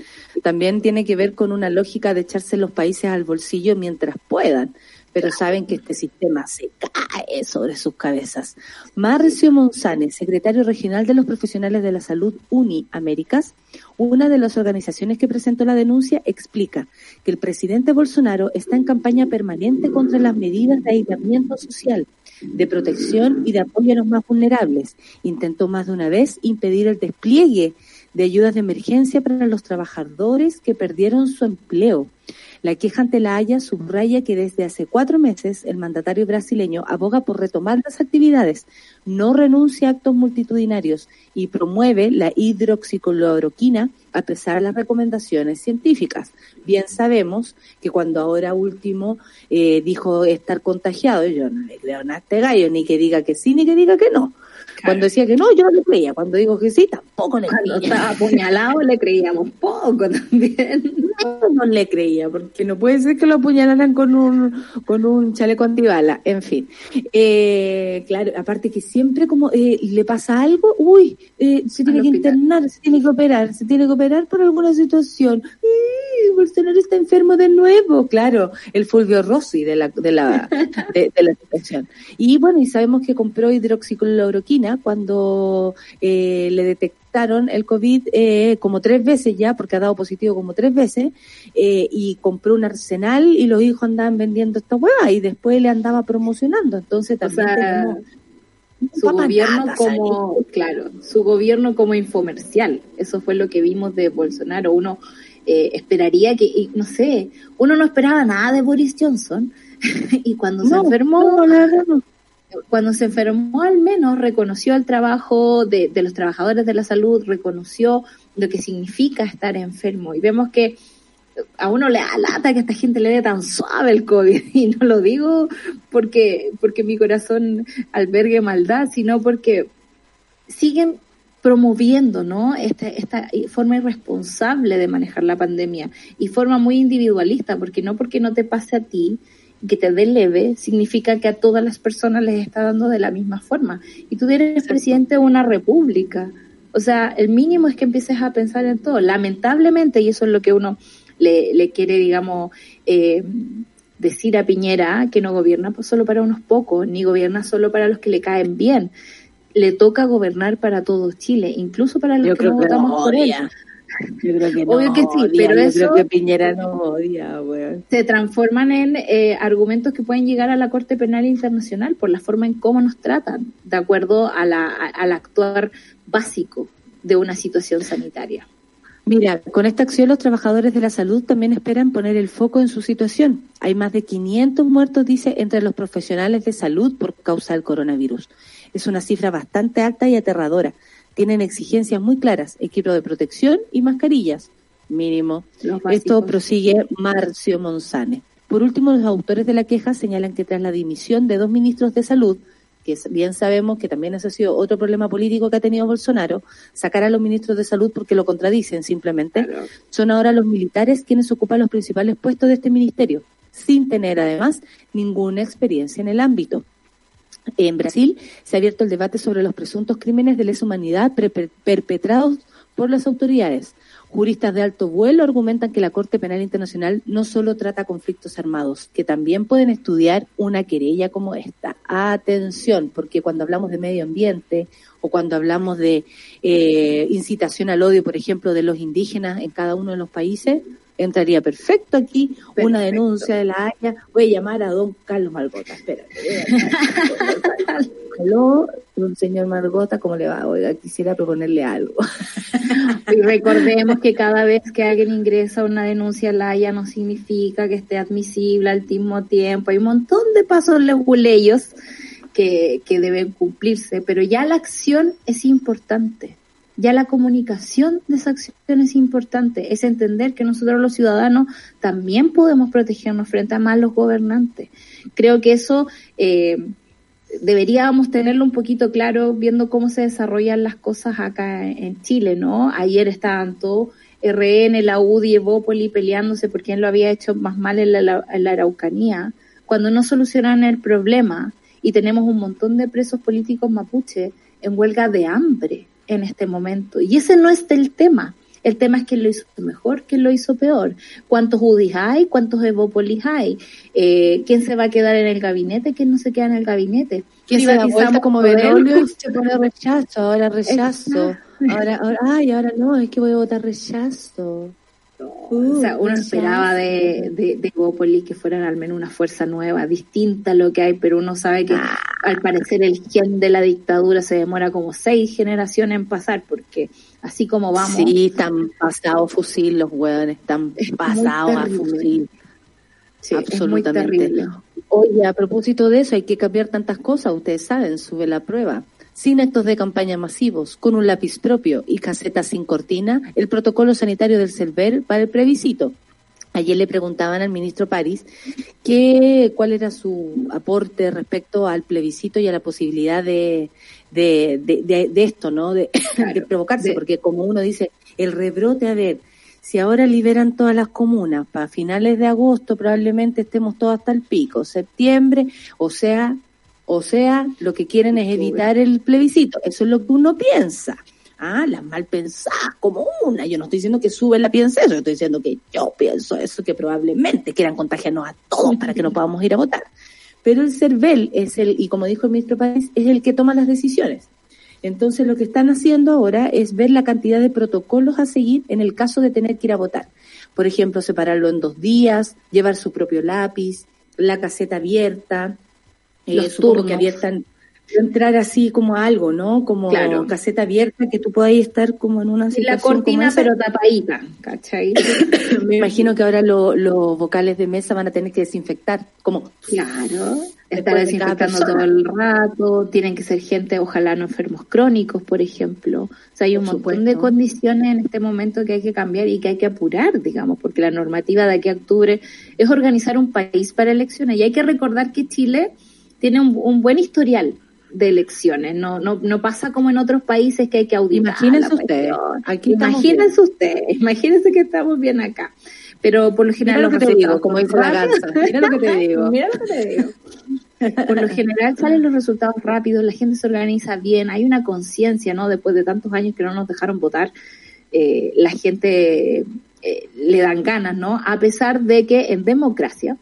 También tiene que ver con una lógica de echarse los países al bolsillo mientras puedan pero saben que este sistema se cae sobre sus cabezas. Marcio Monzane, secretario regional de los profesionales de la salud UNI Américas, una de las organizaciones que presentó la denuncia, explica que el presidente Bolsonaro está en campaña permanente contra las medidas de aislamiento social, de protección y de apoyo a los más vulnerables. Intentó más de una vez impedir el despliegue de ayudas de emergencia para los trabajadores que perdieron su empleo la queja ante la Haya subraya que desde hace cuatro meses el mandatario brasileño aboga por retomar las actividades, no renuncia a actos multitudinarios y promueve la hidroxicloroquina a pesar de las recomendaciones científicas. Bien sabemos que cuando ahora último eh, dijo estar contagiado, yo no le creo a este gallo, ni que diga que sí, ni que diga que no. Cuando decía que no, yo no le creía. Cuando digo que sí, tampoco le creía. Cuando estaba apuñalado le creíamos poco también. No, no le creía, porque no puede ser que lo apuñalaran con un, con un chaleco antibala. En fin. Eh, claro, aparte que siempre como eh, le pasa algo, uy, eh, se tiene que internar, se tiene que operar, se tiene que operar por alguna situación. Bolsonaro está enfermo de nuevo. Claro, el Fulvio Rossi de la, de la, de, de la situación. Y bueno, y sabemos que compró hidroxicloroquina cuando eh, le detectaron el COVID eh, como tres veces ya, porque ha dado positivo como tres veces, eh, y compró un arsenal y los hijos andaban vendiendo esta hueá y después le andaba promocionando. Entonces también su gobierno como, claro, su gobierno como infomercial. Eso fue lo que vimos de Bolsonaro. Uno esperaría que, no sé, uno no esperaba nada de Boris Johnson [laughs] y cuando se enfermó, cuando se enfermó al menos reconoció el trabajo de, los trabajadores de la salud, reconoció lo que significa estar enfermo. Y vemos que a uno le alata que a esta gente le dé tan suave el COVID. [laughs] Y no lo digo porque, porque mi corazón albergue maldad, sino porque siguen promoviendo ¿no? esta, esta forma irresponsable de manejar la pandemia. Y forma muy individualista, porque no porque no te pase a ti, que te dé leve significa que a todas las personas les está dando de la misma forma. Y tú eres presidente de una república. O sea, el mínimo es que empieces a pensar en todo. Lamentablemente, y eso es lo que uno le, le quiere, digamos, eh, decir a Piñera, que no gobierna pues solo para unos pocos, ni gobierna solo para los que le caen bien. Le toca gobernar para todo Chile, incluso para los que no votamos por él Yo creo que no. Obvio que sí, odia, pero yo eso- creo que Piñera no odia, weón. se transforman en eh, argumentos que pueden llegar a la Corte Penal Internacional por la forma en cómo nos tratan, de acuerdo a la, a- al actuar básico de una situación sanitaria. Mira, con esta acción los trabajadores de la salud también esperan poner el foco en su situación. Hay más de 500 muertos, dice, entre los profesionales de salud por causa del coronavirus. Es una cifra bastante alta y aterradora. Tienen exigencias muy claras, equipo de protección y mascarillas, mínimo. Esto prosigue Marcio Monzane. Por último, los autores de la queja señalan que tras la dimisión de dos ministros de salud, que bien sabemos que también ese ha sido otro problema político que ha tenido Bolsonaro, sacar a los ministros de salud porque lo contradicen simplemente, Claro. son ahora los militares quienes ocupan los principales puestos de este ministerio, sin tener además ninguna experiencia en el ámbito. En Brasil se ha abierto el debate sobre los presuntos crímenes de lesa humanidad perpetrados por las autoridades. Juristas de alto vuelo argumentan que la Corte Penal Internacional no solo trata conflictos armados, que también pueden estudiar una querella como esta. Atención, porque cuando hablamos de medio ambiente o cuando hablamos de eh, incitación al odio, por ejemplo, de los indígenas en cada uno de los países, entraría perfecto aquí una denuncia de la Haya. Voy a llamar a don Carlos Malgota. Espérate. Aló, don señor Margota, ¿cómo le va? Oiga, quisiera proponerle algo. [laughs] Y recordemos que cada vez que alguien ingresa una denuncia a la Haya no significa que esté admisible al mismo tiempo. Hay un montón de pasos leguleyos que, que deben cumplirse, pero ya la acción es importante. Ya la comunicación de esa acción es importante. Es entender que nosotros los ciudadanos también podemos protegernos frente a malos gobernantes. Creo que eso eh, deberíamos tenerlo un poquito claro viendo cómo se desarrollan las cosas acá en Chile, ¿no? Ayer estaban todos RN, la UDI, Evópoli peleándose por quién lo había hecho más mal en la, en la Araucanía, cuando no solucionan el problema y tenemos un montón de presos políticos mapuche en huelga de hambre en este momento. Y ese no es el tema. El tema es quién lo hizo mejor, quién lo hizo peor. ¿Cuántos UDIs hay? ¿Cuántos Evópolis hay? Eh, ¿Quién se va a quedar en el gabinete? ¿Quién no se queda en el gabinete? Que se da vuelta como. Bergoglio y se pone rechazo, ahora rechazo. Exacto. Ahora, ahora, ay, ahora no, es que voy a votar rechazo. O sea, uno esperaba de, de, de Evópolis que fueran al menos una fuerza nueva, distinta a lo que hay, pero uno sabe que al parecer el gen de la dictadura se demora como seis generaciones en pasar, porque así como vamos, Sí, están pasados fusil los hueones, están Es pasados a fusil. sí, es muy absolutamente. terrible. Oye, a propósito de eso, hay que cambiar tantas cosas, ustedes saben, sube la prueba. Sin actos de campaña masivos, con un lápiz propio y caseta sin cortina, el protocolo sanitario del CERVER para el plebiscito. Ayer le preguntaban al ministro París que, cuál era su aporte respecto al plebiscito y a la posibilidad de, de, de, de- esto, ¿no? De, Claro, provocarse, porque como uno dice, el rebrote, a ver, si ahora liberan todas las comunas para finales de agosto, probablemente estemos todos hasta el pico, septiembre, o sea, o sea, lo que quieren es evitar el plebiscito. Eso es lo que uno piensa. Ah, las mal pensadas como una. Yo no estoy diciendo que sube la piensa eso, yo estoy diciendo que yo pienso eso, que probablemente quieran contagiarnos a todos para que no podamos ir a votar. Pero el CERVEL es el, y como dijo el ministro Páez, es el que toma las decisiones. Entonces lo que están haciendo ahora es ver la cantidad de protocolos a seguir en el caso de tener que ir a votar. Por ejemplo, separarlo en dos días, llevar su propio lápiz, la caseta abierta, eh, supongo que abiertan, entrar así como a algo, ¿no? Como Claro. caseta abierta, que tú puedas estar como en una situación la como cortina, esa. pero tapadita, ¿cachai? [coughs] Me imagino que ahora lo- los vocales de mesa van a tener que desinfectar, como Claro, estar desinfectando todo el rato, tienen que ser gente, ojalá no enfermos crónicos, por ejemplo. O sea, hay un Por montón supuesto. de condiciones en este momento que hay que cambiar y que hay que apurar, digamos, porque la normativa de aquí a octubre es organizar un país para elecciones. Y hay que recordar que Chile tiene un, un buen historial de elecciones, no, no, no pasa como en otros países que hay que auditar. Imagínense ustedes, aquí Imagínense ustedes, [laughs] imagínense que estamos bien acá. Pero por lo general Mira lo que te digo, como dice la garza, [laughs] mira lo que te digo. Mira lo que te digo. Por lo general salen los resultados rápidos, la gente se organiza bien, hay una conciencia, ¿no? Después de tantos años que no nos dejaron votar, eh, la gente eh, le dan ganas, ¿no? A pesar de que en democracia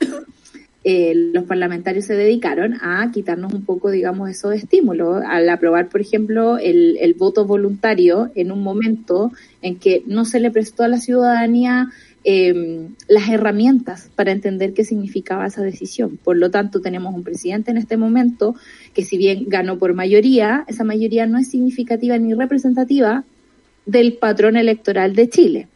eh, los parlamentarios se dedicaron a quitarnos un poco, digamos, esos estímulos, al aprobar, por ejemplo, el, voto voluntario en un momento en que no se le prestó a la ciudadanía eh, las herramientas para entender qué significaba esa decisión. Por lo tanto, tenemos un presidente en este momento que si bien ganó por mayoría, esa mayoría no es significativa ni representativa del patrón electoral de Chile.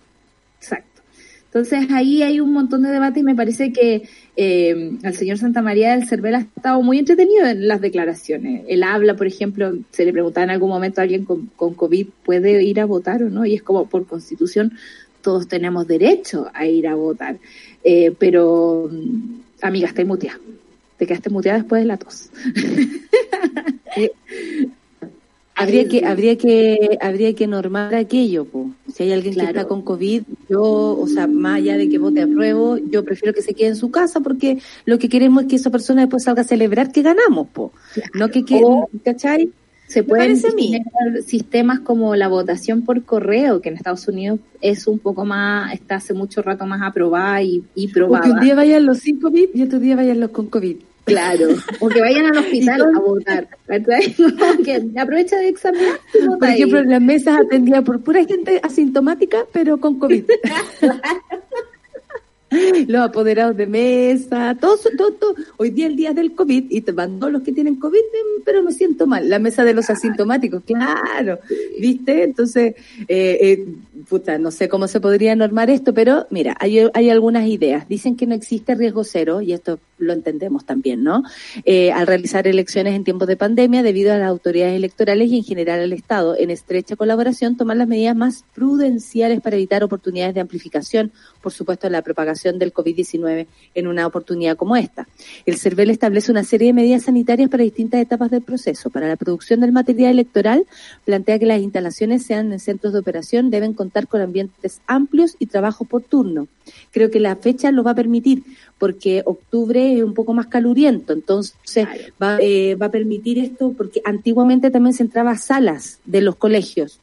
Exacto. Entonces ahí hay un montón de debate y me parece que eh, el señor Santa María del Cervel ha estado muy entretenido en las declaraciones. Él habla, por ejemplo, se le preguntaba en algún momento a alguien con, con COVID puede ir a votar o no, y es como por constitución todos tenemos derecho a ir a votar. Eh, pero, mm, amiga, estoy muteada. Te quedaste muteada después de la tos. [laughs] Habría que, habría que, habría que normar aquello, po. Si hay alguien que está con COVID, yo, o sea, más allá de que vote a prueba, yo prefiero que se quede en su casa porque lo que queremos es que esa persona después salga a celebrar que ganamos, po. No que, que O- ¿cachai? Se pueden generar sistemas como la votación por correo, que en Estados Unidos es un poco más, está hace mucho rato más aprobada y, y O que un probada. día vayan los sin COVID y otro día vayan los con COVID. Claro, o que vayan al [laughs] hospital a votar. [laughs] que aprovecha de vota Por ejemplo, las mesas atendidas por pura gente asintomática, pero con COVID. [laughs] [laughs] los apoderados de mesa, todos, todo, todo. Hoy día el día del COVID y te van todos los que tienen COVID, em, pero me siento mal. La mesa de los asintomáticos, claro, ¿viste? Entonces, eh, eh, puta, no sé cómo se podría normar esto, pero mira, hay, hay algunas ideas. Dicen que no existe riesgo cero, y esto lo entendemos también, ¿no? Eh, al realizar elecciones en tiempos de pandemia, debido a las autoridades electorales y en general al Estado, en estrecha colaboración, tomar las medidas más prudenciales para evitar oportunidades de amplificación, por supuesto, la propagación del COVID-19 en una oportunidad como esta. El CERVEL establece una serie de medidas sanitarias para distintas etapas del proceso. Para la producción del material electoral, plantea que las instalaciones sean en centros de operación, deben contar con ambientes amplios y trabajo por turno. Creo que la fecha lo va a permitir, porque octubre es un poco más caluriento, entonces va, eh, va a permitir esto, porque antiguamente también se entraba a salas de los colegios.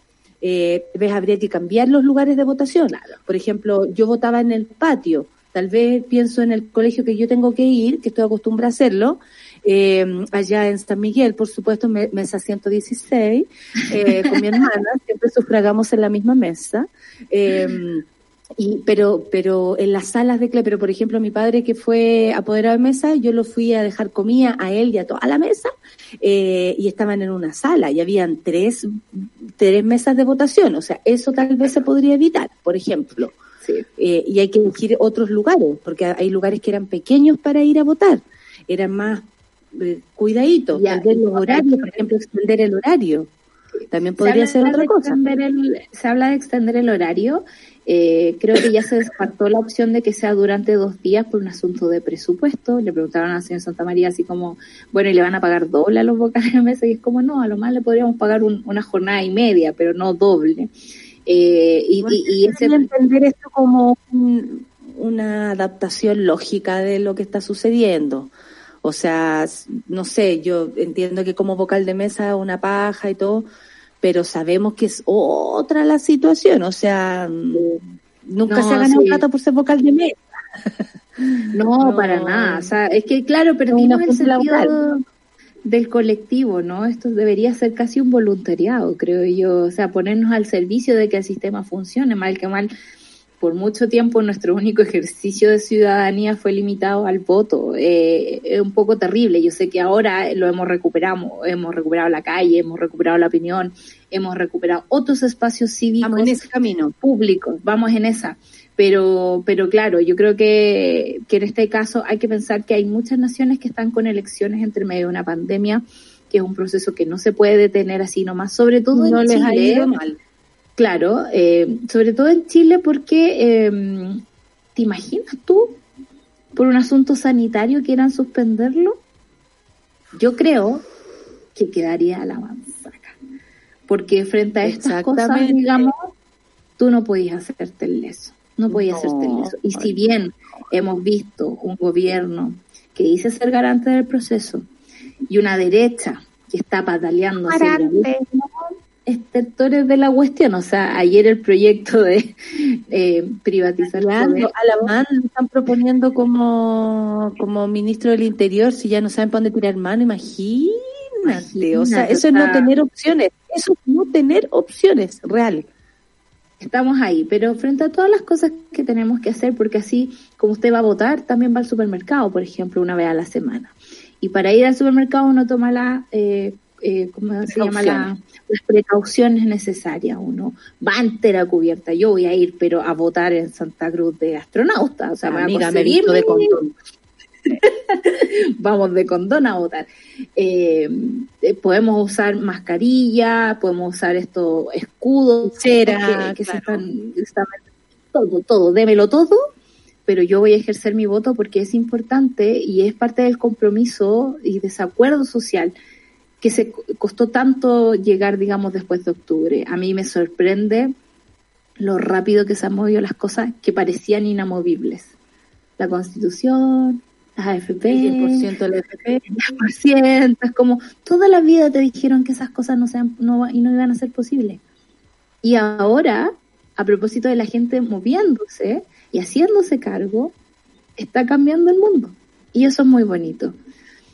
Eh, tal vez habría que cambiar los lugares de votación. Por ejemplo, yo votaba en el patio, tal vez pienso en el colegio que yo tengo que ir, que estoy acostumbrada a hacerlo, eh, allá en San Miguel, por supuesto, me- mesa 116, eh, con mi [laughs] hermana, siempre sufragamos en la misma mesa. Eh, y, pero, pero en las salas de clase, pero por ejemplo, mi padre que fue apoderado de mesa, yo lo fui a dejar comida a él y a toda la mesa, eh, y estaban en una sala y habían tres, tres mesas de votación. O sea, eso tal vez se podría evitar, por ejemplo. Sí. Eh, y hay que elegir otros lugares, porque hay lugares que eran pequeños para ir a votar, eran más eh, cuidaditos, los horarios, por ejemplo, extender el horario. También podría ser otra cosa. el- se habla de extender el horario. Eh, creo que ya se descartó la opción de que sea durante dos días por un asunto de presupuesto. Le preguntaron al señor Santa María así como, bueno, ¿y le van a pagar doble a los vocales de mesa? Y es como, no, a lo más le podríamos pagar un- una jornada y media, pero no doble. Eh, y, y, y ese- entender esto como un- una adaptación lógica de lo que está sucediendo. O sea, no sé, yo entiendo que como vocal de mesa una paja y todo, pero sabemos que es otra la situación. O sea, mm, nunca No, se ha ganado sí. plata por ser vocal de mesa. [laughs] No, No. para nada. O sea, es que claro, perdimos el fuente sentido laboral. del colectivo, ¿no? Esto debería ser casi un voluntariado, creo yo. O sea, ponernos al servicio de que el sistema funcione, mal que mal. Por mucho tiempo nuestro único ejercicio de ciudadanía fue limitado al voto. Eh, es un poco terrible. Yo sé que ahora lo hemos recuperado, hemos recuperado la calle, hemos recuperado la opinión, hemos recuperado otros espacios cívicos Estamos en ese camino. públicos, vamos en esa. Pero, pero claro, yo creo que, que en este caso hay que pensar que hay muchas naciones que están con elecciones entre medio de una pandemia, que es un proceso que no se puede detener así nomás, sobre todo No en les ha Chile. ido mal. Claro, eh, sobre todo en Chile porque, eh, ¿te imaginas tú por un asunto sanitario quieran suspenderlo? Yo creo que quedaría a la manzaca. Porque frente a estas cosas, digamos, tú no podías hacerte el leso. No podías No, hacerte el leso. Y si bien hemos visto un gobierno que dice ser garante del proceso y una derecha que está pataleando estertores de la cuestión. O sea, ayer el proyecto de eh, privatizar Claro, Alamán lo están proponiendo como, como ministro del Interior, si ya no saben para dónde tirar mano, imagínate. o sea, eso es no tener opciones, eso es no tener opciones, real. Estamos ahí, pero frente a todas las cosas que tenemos que hacer, porque así como usted va a votar, también va al supermercado, por ejemplo, una vez a la semana. Y para ir al supermercado uno toma la, eh, eh, ¿cómo se llama? La, las precauciones necesarias. Uno va entera cubierta. Yo voy a ir, pero a votar en Santa Cruz de astronauta. O sea, me Amiga, me visto de condón. [laughs] vamos de condón a votar. Eh, eh, podemos usar mascarilla, podemos usar estos escudos Pulsera, que, que se están, están- todo, todo, démelo todo, pero yo voy a ejercer mi voto porque es importante y es parte del compromiso y desacuerdo social que se co- costó tanto llegar, digamos, después de octubre. A mí me sorprende lo rápido que se han movido las cosas que parecían inamovibles. La constitución, las AFP, El 10% del FP. 10%, es como toda la vida te dijeron que esas cosas no sean no, y no iban a ser posibles. Y ahora, a propósito de la gente moviéndose y haciéndose cargo, está cambiando el mundo. Y eso es muy bonito.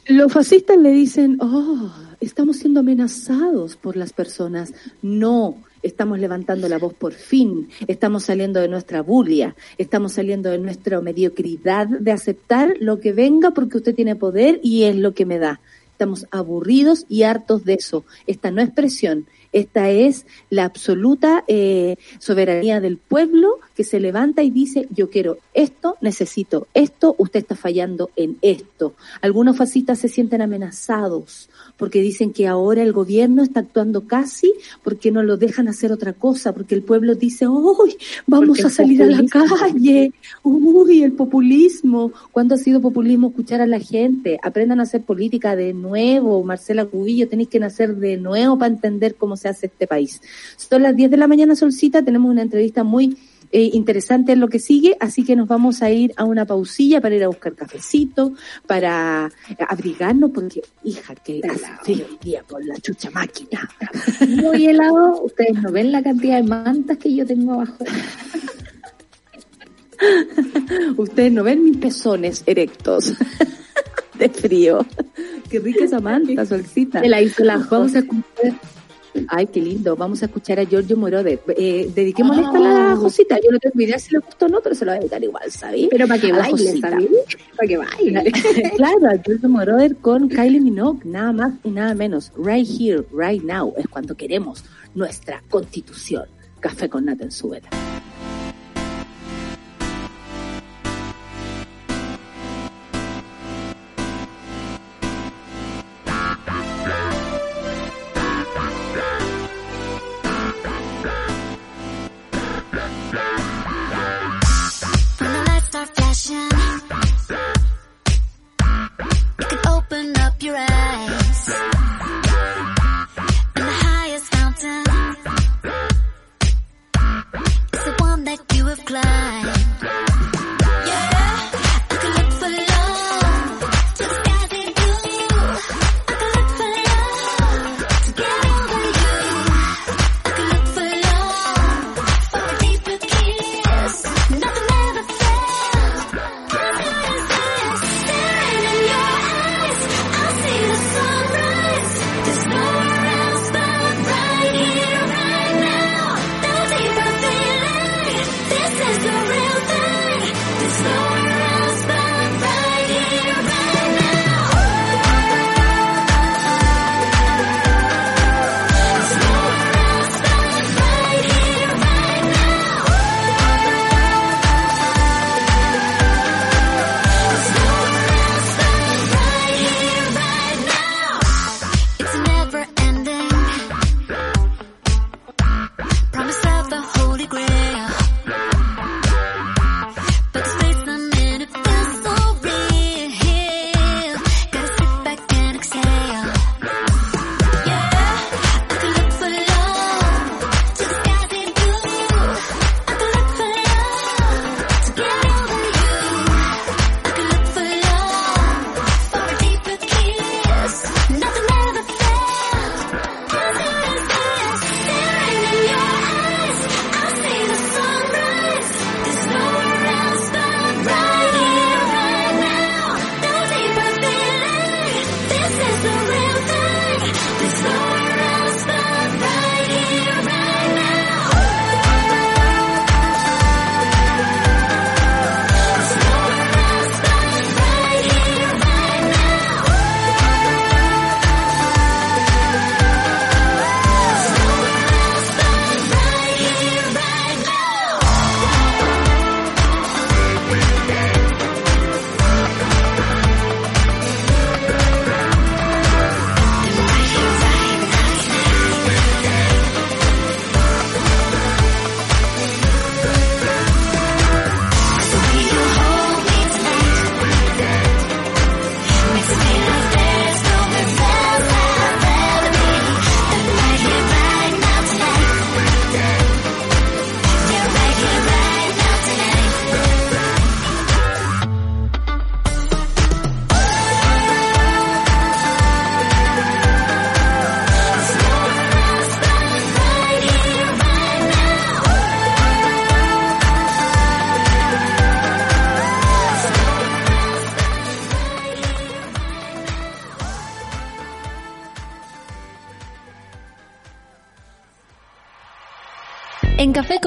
Los fascistas le dicen, oh, estamos siendo amenazados por las personas. No, estamos levantando la voz por fin, estamos saliendo de nuestra bulia, estamos saliendo de nuestra mediocridad de aceptar lo que venga porque usted tiene poder y es lo que me da. Estamos aburridos y hartos de eso. Esta no es presión, esta es la absoluta eh, soberanía del pueblo que se levanta y dice, yo quiero esto, necesito esto, usted está fallando en esto. Algunos fascistas se sienten amenazados porque dicen que ahora el gobierno está actuando casi porque no lo dejan hacer otra cosa, porque el pueblo dice, uy, vamos a salir a la calle, uy, el populismo. ¿Cuándo ha sido populismo escuchar a la gente? Aprendan a hacer política de nuevo, Marcela Cubillo, tenéis que nacer de nuevo para entender cómo se hace este país. Son las 10 de la mañana, Solcita, tenemos una entrevista muy eh, interesante en lo que sigue, así que nos vamos a ir a una pausilla para ir a buscar cafecito, para abrigarnos, porque, hija, que hace frío día con la chucha máquina. Muy helado, ustedes no ven la cantidad de mantas que yo tengo abajo. Ustedes no ven mis pezones erectos [laughs] de frío. Qué rica esa manta, Solcita. Se la hizo la Vamos a escuchar. Ay, qué lindo. Vamos a escuchar a Giorgio Moroder. Eh, dediquémosle esta a la Ah. Josita. Yo no tengo idea si le gustó o no, pero se lo voy a dedicar igual, ¿sabes? Pero para que baile. ¿sabes? Para que baile. [laughs] claro, a Giorgio Moroder con Kylie Minogue, nada más y nada menos. Right here, right now, es cuando queremos nuestra constitución. Café con nata en su vela.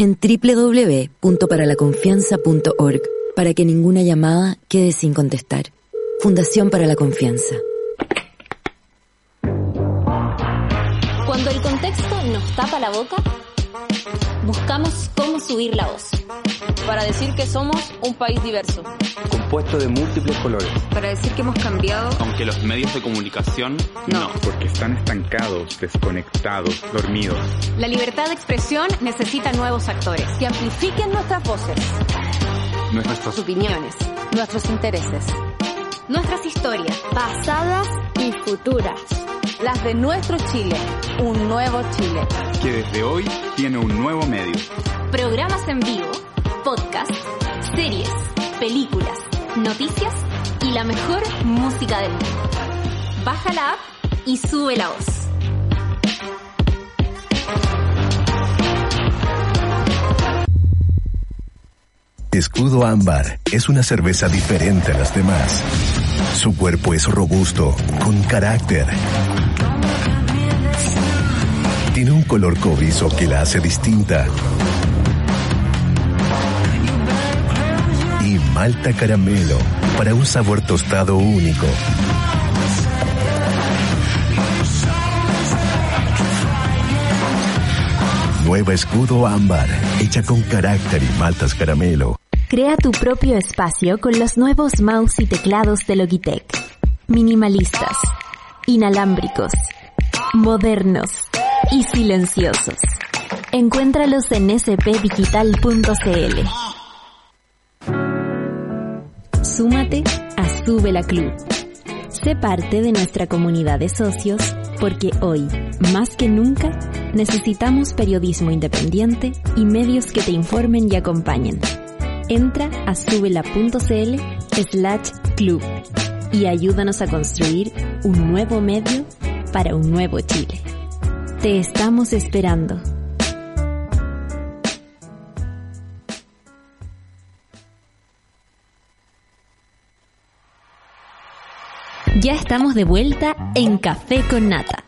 en www.paralaconfianza.org para que ninguna llamada quede sin contestar. Fundación para la Confianza. Cuando el contexto nos tapa la boca, buscamos cómo subir la voz. para decir que somos un país diverso. compuesto de múltiples colores. Para decir que hemos cambiado. Aunque los medios de comunicación No. porque están estancados, desconectados, dormidos. La libertad de expresión necesita nuevos actores. Que amplifiquen nuestras voces, Nuestras opiniones, nuestros intereses. Nuestras historias, pasadas y futuras. Las de nuestro Chile. Un nuevo Chile. que desde hoy tiene un nuevo medio. Programas en vivo, podcasts, series, películas, noticias y la mejor música del mundo. Baja la app y sube la voz. Escudo Ámbar es una cerveza diferente a las demás. Su cuerpo es robusto, con carácter. Tiene un color cobrizo que la hace distinta. Y malta caramelo para un sabor tostado único. Nueva Escudo Ámbar, hecha con carácter y maltas caramelo. Crea tu propio espacio con los nuevos mouse y teclados de Logitech. Minimalistas, inalámbricos, modernos y silenciosos. Encuéntralos en spdigital.cl. Súmate a Sube la Club. Sé parte de nuestra comunidad de socios porque hoy, más que nunca, necesitamos periodismo independiente y medios que te informen y acompañen. Entra a subela.cl slash club y ayúdanos a construir un nuevo medio para un nuevo Chile. Te estamos esperando. Ya estamos de vuelta en Café con Nata.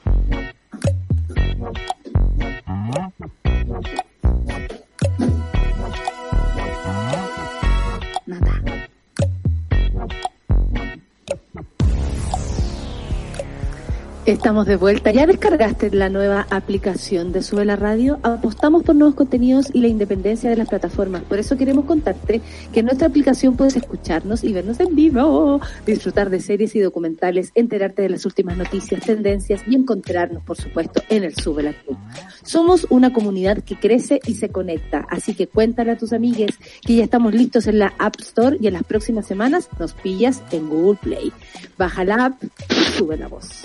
Estamos de vuelta. ¿Ya descargaste la nueva aplicación de Sube la Radio? Apostamos por nuevos contenidos y la independencia de las plataformas. Por eso queremos contarte que en nuestra aplicación puedes escucharnos y vernos en vivo, disfrutar de series y documentales, enterarte de las últimas noticias, tendencias y encontrarnos, por supuesto, en el Sube la Club. Somos una comunidad que crece y se conecta, así que cuéntale a tus amigues que ya estamos listos en la App Store y en las próximas semanas nos pillas en Google Play. Baja la app sube la voz.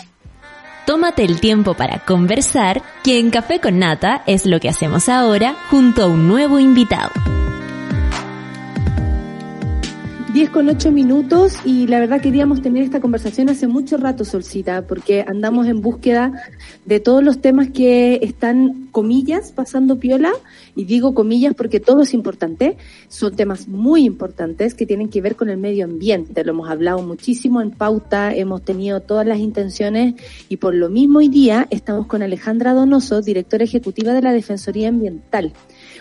Tómate el tiempo para conversar, que en Café con Nata es lo que hacemos ahora junto a un nuevo invitado. 10 con 8 minutos y la verdad queríamos tener esta conversación hace mucho rato, Solcita, porque andamos en búsqueda de todos los temas que están, comillas, pasando piola, y digo comillas porque todo es importante, son temas muy importantes que tienen que ver con el medio ambiente, lo hemos hablado muchísimo en pauta, hemos tenido todas las intenciones y por lo mismo hoy día estamos con Alejandra Donoso, directora ejecutiva de la Defensoría Ambiental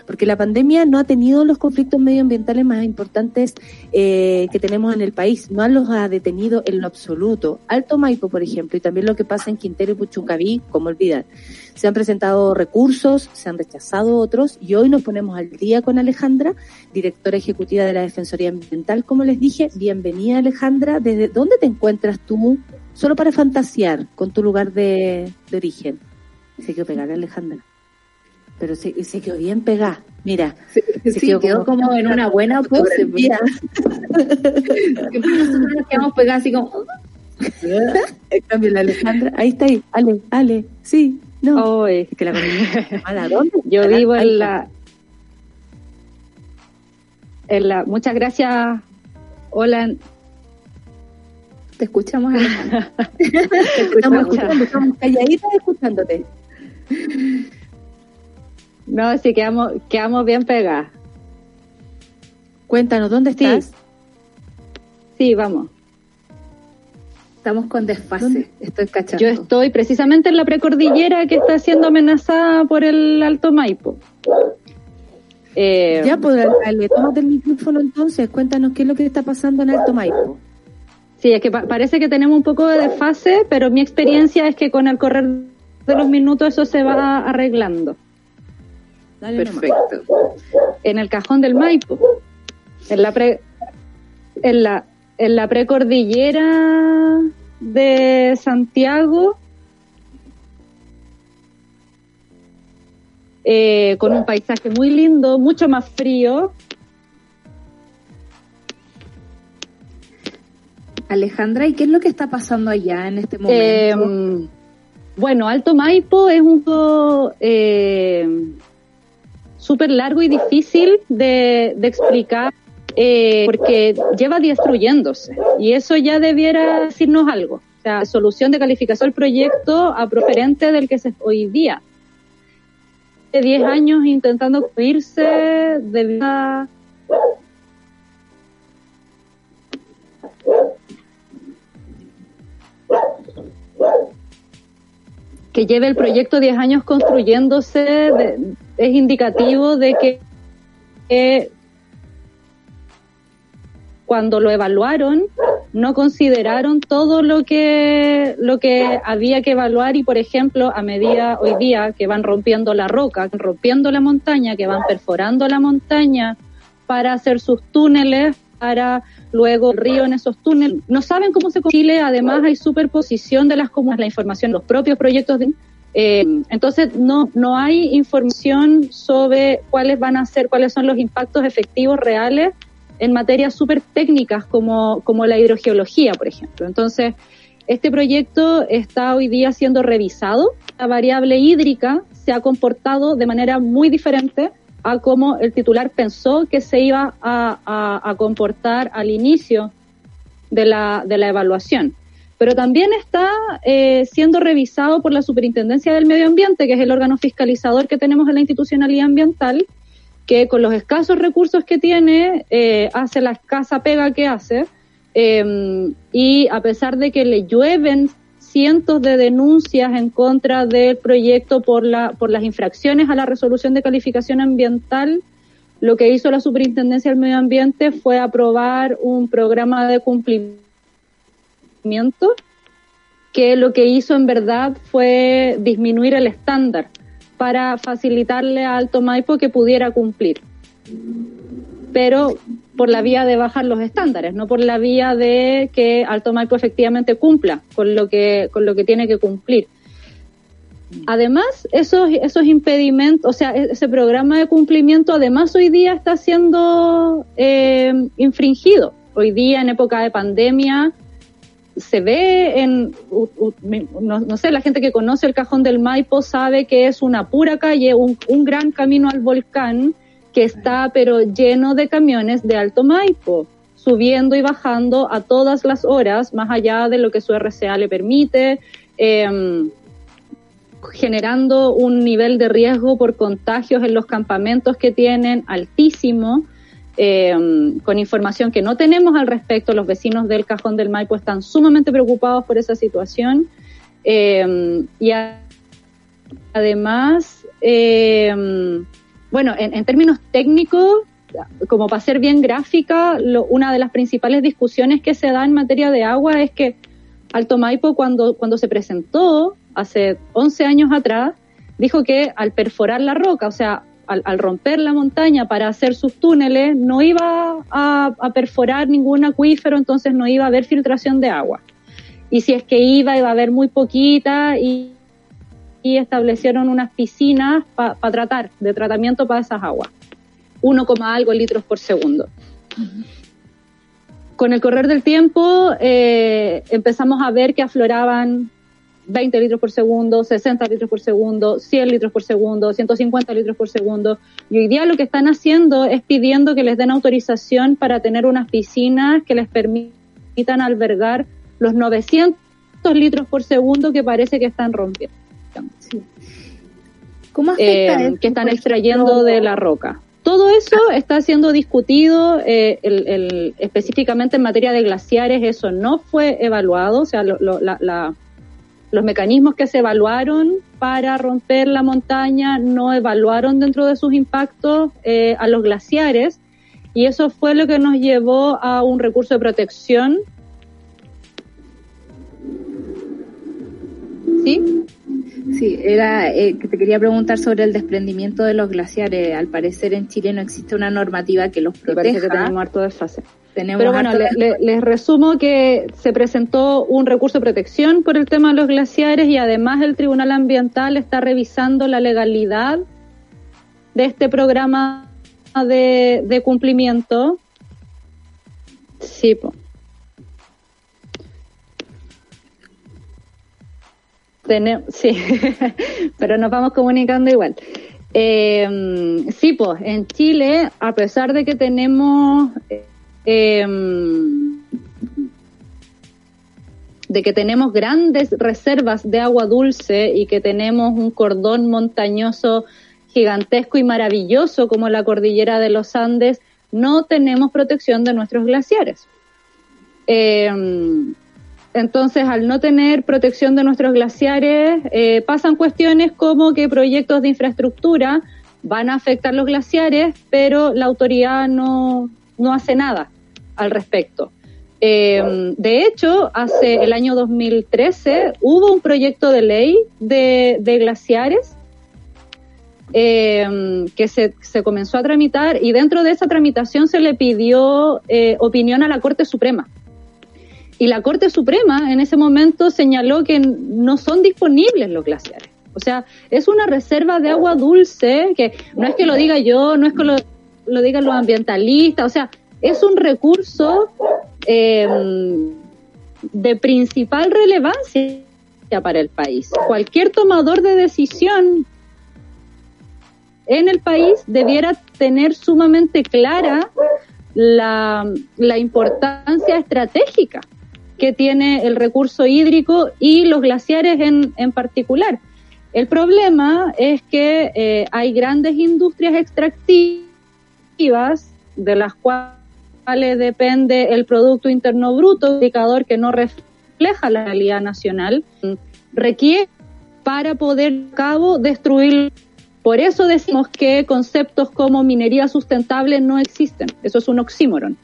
porque la pandemia no ha tenido los conflictos medioambientales más importantes eh, que tenemos en el país, no los ha detenido en lo absoluto. Alto Maipo, por ejemplo, y también lo que pasa en Quintero y Puchuncaví, como olvidar. Se han presentado recursos, se han rechazado otros, y hoy nos ponemos al día con Alejandra, directora ejecutiva de la Defensoría Ambiental. Como les dije, bienvenida Alejandra. ¿Desde dónde te encuentras tú? Solo para fantasear con tu lugar de, origen. Se quedó pegar Alejandra pero se, se quedó bien pegada. Mira, se, quedó, como, en una buena pose. pues. Siempre [laughs] nosotros nos quedamos pegadas así como... [laughs] En cambio, la Alejandra, ahí está ahí, Ale, Ale, sí, no. Oh, es que la [laughs] ¿A dónde? Yo vivo en la... en la, muchas gracias. Hola. Te escuchamos, Alejandra. Te estamos escuchando, estamos calladitas escuchándote. No, sí, quedamos, quedamos bien pegadas. Cuéntanos, ¿dónde estás? Sí, vamos. Estamos con desfase, estoy cachando. Yo estoy precisamente en la precordillera que está siendo amenazada por el Alto Maipo. Eh, ya, pues, dale, tómate el micrófono entonces, cuéntanos qué es lo que está pasando en Alto Maipo. Sí, es que pa parece que tenemos un poco de desfase, pero mi experiencia es que con el correr de los minutos eso se va arreglando. Dale Perfecto. En el cajón del Maipo, en la pre, en la en la precordillera de Santiago, eh, con un paisaje muy lindo, mucho más frío. Alejandra, ¿y qué es lo que está pasando allá en este momento? Eh, bueno, Alto Maipo es un eh, súper largo y difícil de, de explicar eh, porque lleva destruyéndose y eso ya debiera decirnos algo. O solución de calificación del proyecto a preferente del que se hoy día. De 10 años intentando construirse debido a que lleve el proyecto 10 años construyéndose de, es indicativo de que cuando lo evaluaron no consideraron todo lo que lo que había que evaluar y por ejemplo a medida hoy día que van rompiendo la roca, rompiendo la montaña, que van perforando la montaña para hacer sus túneles para luego río en esos túneles. No saben cómo se Chile, además hay superposición de las comunas, la información, los propios proyectos de eh, entonces no no hay información sobre cuáles van a ser, cuáles son los impactos efectivos reales en materias súper técnicas como, como la hidrogeología, por ejemplo. Entonces, este proyecto está hoy día siendo revisado. La variable hídrica se ha comportado de manera muy diferente a cómo el titular pensó que se iba a, a, comportar al inicio de la, de la evaluación. Pero también está eh, siendo revisado por la Superintendencia del Medio Ambiente, que es el órgano fiscalizador que tenemos en la institucionalidad ambiental, que con los escasos recursos que tiene, eh, hace la escasa pega que hace, eh, y a pesar de que le llueven cientos de denuncias en contra del proyecto por, la, por las infracciones a la resolución de calificación ambiental, lo que hizo la Superintendencia del Medio Ambiente fue aprobar un programa de cumplimiento que lo que hizo en verdad fue disminuir el estándar para facilitarle a Alto Maipo que pudiera cumplir. Pero por la vía de bajar los estándares, no por la vía de que Alto Maipo efectivamente cumpla con lo que, con lo que tiene que cumplir. Además, esos, esos impedimentos, o sea, ese programa de cumplimiento, además hoy día está siendo eh, infringido. Hoy día, en época de pandemia, se ve en, no, no, sé, la gente que conoce el cajón del Maipo sabe que es una pura calle, un, un, gran camino al volcán que está pero lleno de camiones de Alto Maipo, subiendo y bajando a todas las horas, más allá de lo que su RCA le permite, eh, generando un nivel de riesgo por contagios en los campamentos que tienen altísimo eh, con información que no tenemos al respecto. Los vecinos del Cajón del Maipo están sumamente preocupados por esa situación. Eh, y además, eh, bueno, en, términos técnicos, como para ser bien gráfica, una de las principales discusiones que se da en materia de agua es que Alto Maipo, cuando, cuando se presentó hace 11 años atrás, dijo que al perforar la roca, o sea, al, romper la montaña para hacer sus túneles, no iba a, perforar ningún acuífero, entonces no iba a haber filtración de agua. Y si es que iba, iba a haber muy poquita y, y establecieron unas piscinas para pa tratar, de tratamiento para esas aguas. 1, algo litros por segundo. Con el correr del tiempo eh, empezamos a ver que afloraban 20 litros por segundo, 60 litros por segundo, 100 litros por segundo, 150 litros por segundo. Y hoy día lo que están haciendo es pidiendo que les den autorización para tener unas piscinas que les permitan albergar los 900 litros por segundo que parece que están rompiendo. ¿Cómo afecta eh, que están extrayendo de la roca. Todo eso está siendo discutido, eh, el, el, específicamente en materia de glaciares, eso no fue evaluado, o sea, lo, lo, la, la, los mecanismos que se evaluaron para romper la montaña no evaluaron dentro de sus impactos eh, a los glaciares y eso fue lo que nos llevó a un recurso de protección. ¿Sí? Sí, era eh, que te quería preguntar sobre el desprendimiento de los glaciares. Al parecer en Chile no existe una normativa que los proteja. Me parece que tenemos harto desfase. Tenemos Pero bueno, le, le, les resumo que se presentó un recurso de protección por el tema de los glaciares y además el Tribunal Ambiental está revisando la legalidad de este programa de, de cumplimiento. Sí, po. Sí, [laughs] pero nos vamos comunicando igual. Eh, sí, pues en Chile, a pesar de que tenemos eh, de que tenemos grandes reservas de agua dulce y que tenemos un cordón montañoso gigantesco y maravilloso como la cordillera de los Andes, no tenemos protección de nuestros glaciares. Eh, entonces, al no tener protección de nuestros glaciares, eh, pasan cuestiones como que proyectos de infraestructura van a afectar los glaciares, pero la autoridad no, no hace nada al respecto. Eh, de hecho, hace el año 2013 hubo un proyecto de ley de, glaciares eh, que se, se, comenzó a tramitar y dentro de esa tramitación se le pidió opinión a la Corte Suprema. Y la Corte Suprema en ese momento señaló que no son disponibles los glaciares. O sea, es una reserva de agua dulce que no es que lo diga yo, no es que lo, lo digan los ambientalistas, o sea, es un recurso eh, de principal relevancia para el país. Cualquier tomador de decisión en el país debiera tener sumamente clara la, la importancia estratégica que tiene el recurso hídrico y los glaciares en, en particular. El problema es que eh, hay grandes industrias extractivas de las cuales depende el Producto Interno Bruto, indicador que no refleja la realidad nacional, requiere para poder cabo destruir. Por eso decimos que conceptos como minería sustentable no existen. Eso es un oxímoron.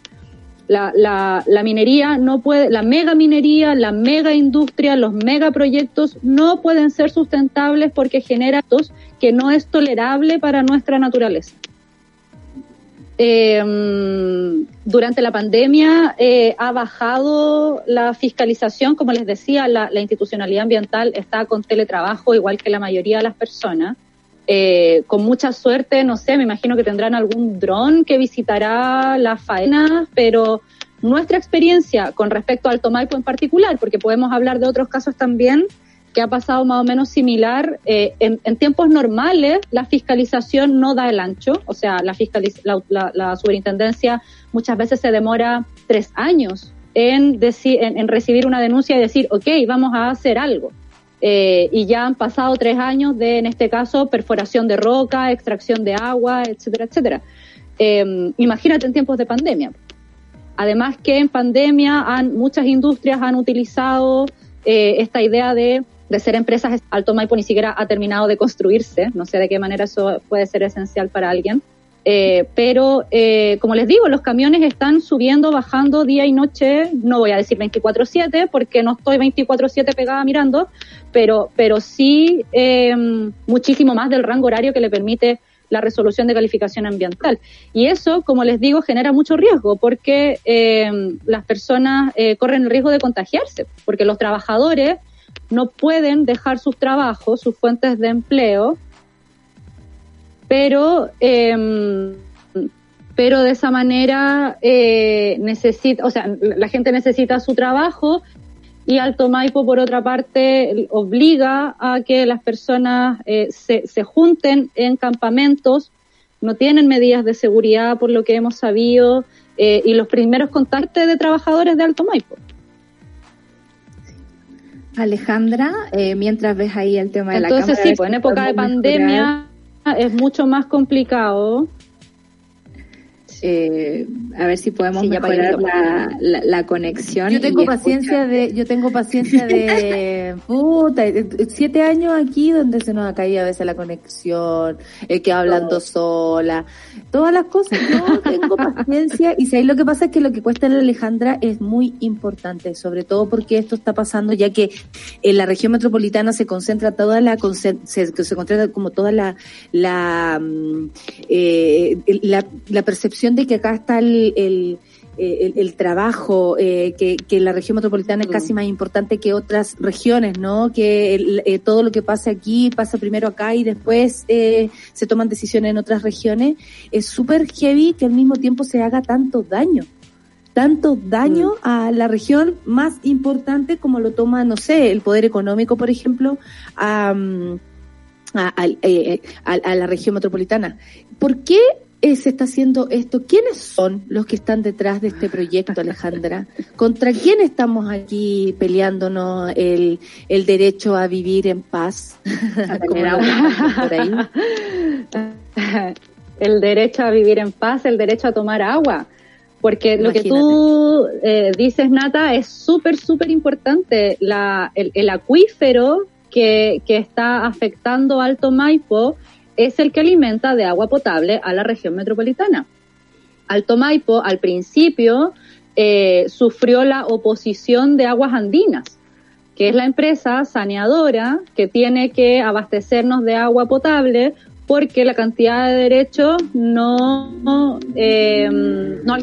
La, la, minería no puede, la mega minería, la mega industria, los megaproyectos no pueden ser sustentables porque generan que no es tolerable para nuestra naturaleza. Eh, durante la pandemia eh, ha bajado la fiscalización, como les decía, la, institucionalidad ambiental está con teletrabajo, igual que la mayoría de las personas. Eh, con mucha suerte, no sé, me imagino que tendrán algún dron que visitará las faenas, pero nuestra experiencia con respecto al Tomaipo en particular, porque podemos hablar de otros casos también, que ha pasado más o menos similar. Eh, en, tiempos normales, la fiscalización no da el ancho, o sea, la, la, la, superintendencia muchas veces se demora tres años en, en, en, recibir una denuncia y decir, ok, vamos a hacer algo. Eh, y ya han pasado tres años de, en este caso, perforación de roca, extracción de agua, etcétera, etcétera. Eh, imagínate en tiempos de pandemia. Además que en pandemia han, muchas industrias han utilizado eh, esta idea de de ser empresas, Alto Maipo ni siquiera ha terminado de construirse, no sé de qué manera eso puede ser esencial para alguien. Eh, pero, eh, como les digo, los camiones están subiendo, bajando día y noche, no voy a decir 24/7 porque no estoy 24/7 pegada mirando, pero, pero sí eh, muchísimo más del rango horario que le permite la resolución de calificación ambiental. Y eso, como les digo, genera mucho riesgo porque las personas corren el riesgo de contagiarse, porque los trabajadores no pueden dejar sus trabajos, sus fuentes de empleo, pero, eh, pero de esa manera eh, necesita, o sea, la gente necesita su trabajo y Alto Maipo, por otra parte, obliga a que las personas eh, se, se junten en campamentos, no tienen medidas de seguridad por lo que hemos sabido, eh, y los primeros contactos de trabajadores de Alto Maipo. Alejandra, eh, mientras ves ahí el tema de la Entonces sí, pues en época de pandemia es mucho más complicado. Eh, a ver si podemos Sí, mejorar la, la, la conexión. Yo tengo paciencia de, yo tengo paciencia de [laughs] puta, eh, siete años aquí donde se nos ha caído a veces la conexión, el que hablando sola, todas las cosas. Yo [laughs] tengo paciencia y si ahí lo que pasa es que lo que cuesta en la Alejandra es muy importante, sobre todo porque esto está pasando ya que en la región metropolitana se concentra toda la se, se concentra como toda la la mm, eh, la, la percepción de que acá está el, el el, el trabajo, eh, que, que la región metropolitana es casi más importante que otras regiones, ¿no? Que el- eh, todo lo que pasa aquí pasa primero acá y después eh, se toman decisiones en otras regiones. Es súper heavy que al mismo tiempo se haga tanto daño tanto daño a la región más importante como lo toma, no sé, el poder económico, por ejemplo, a, mm, a, al- eh, a- a la región metropolitana. ¿Por qué eh, se está haciendo esto? ¿Quiénes son los que están detrás de este proyecto, [laughs] Alejandra? ¿Contra quién estamos aquí peleándonos el, el derecho a vivir en paz? [laughs] Por ahí. [laughs] el derecho a vivir en paz, el derecho a tomar agua. Porque lo que tú eh, dices, Nata, es súper, súper importante. La, el, el acuífero que, que está afectando Alto Maipo es el que alimenta de agua potable a la región metropolitana. Alto Maipo, al principio, eh, sufrió la oposición de Aguas Andinas, que es la empresa saneadora que tiene que abastecernos de agua potable porque la cantidad de derechos no, eh, no.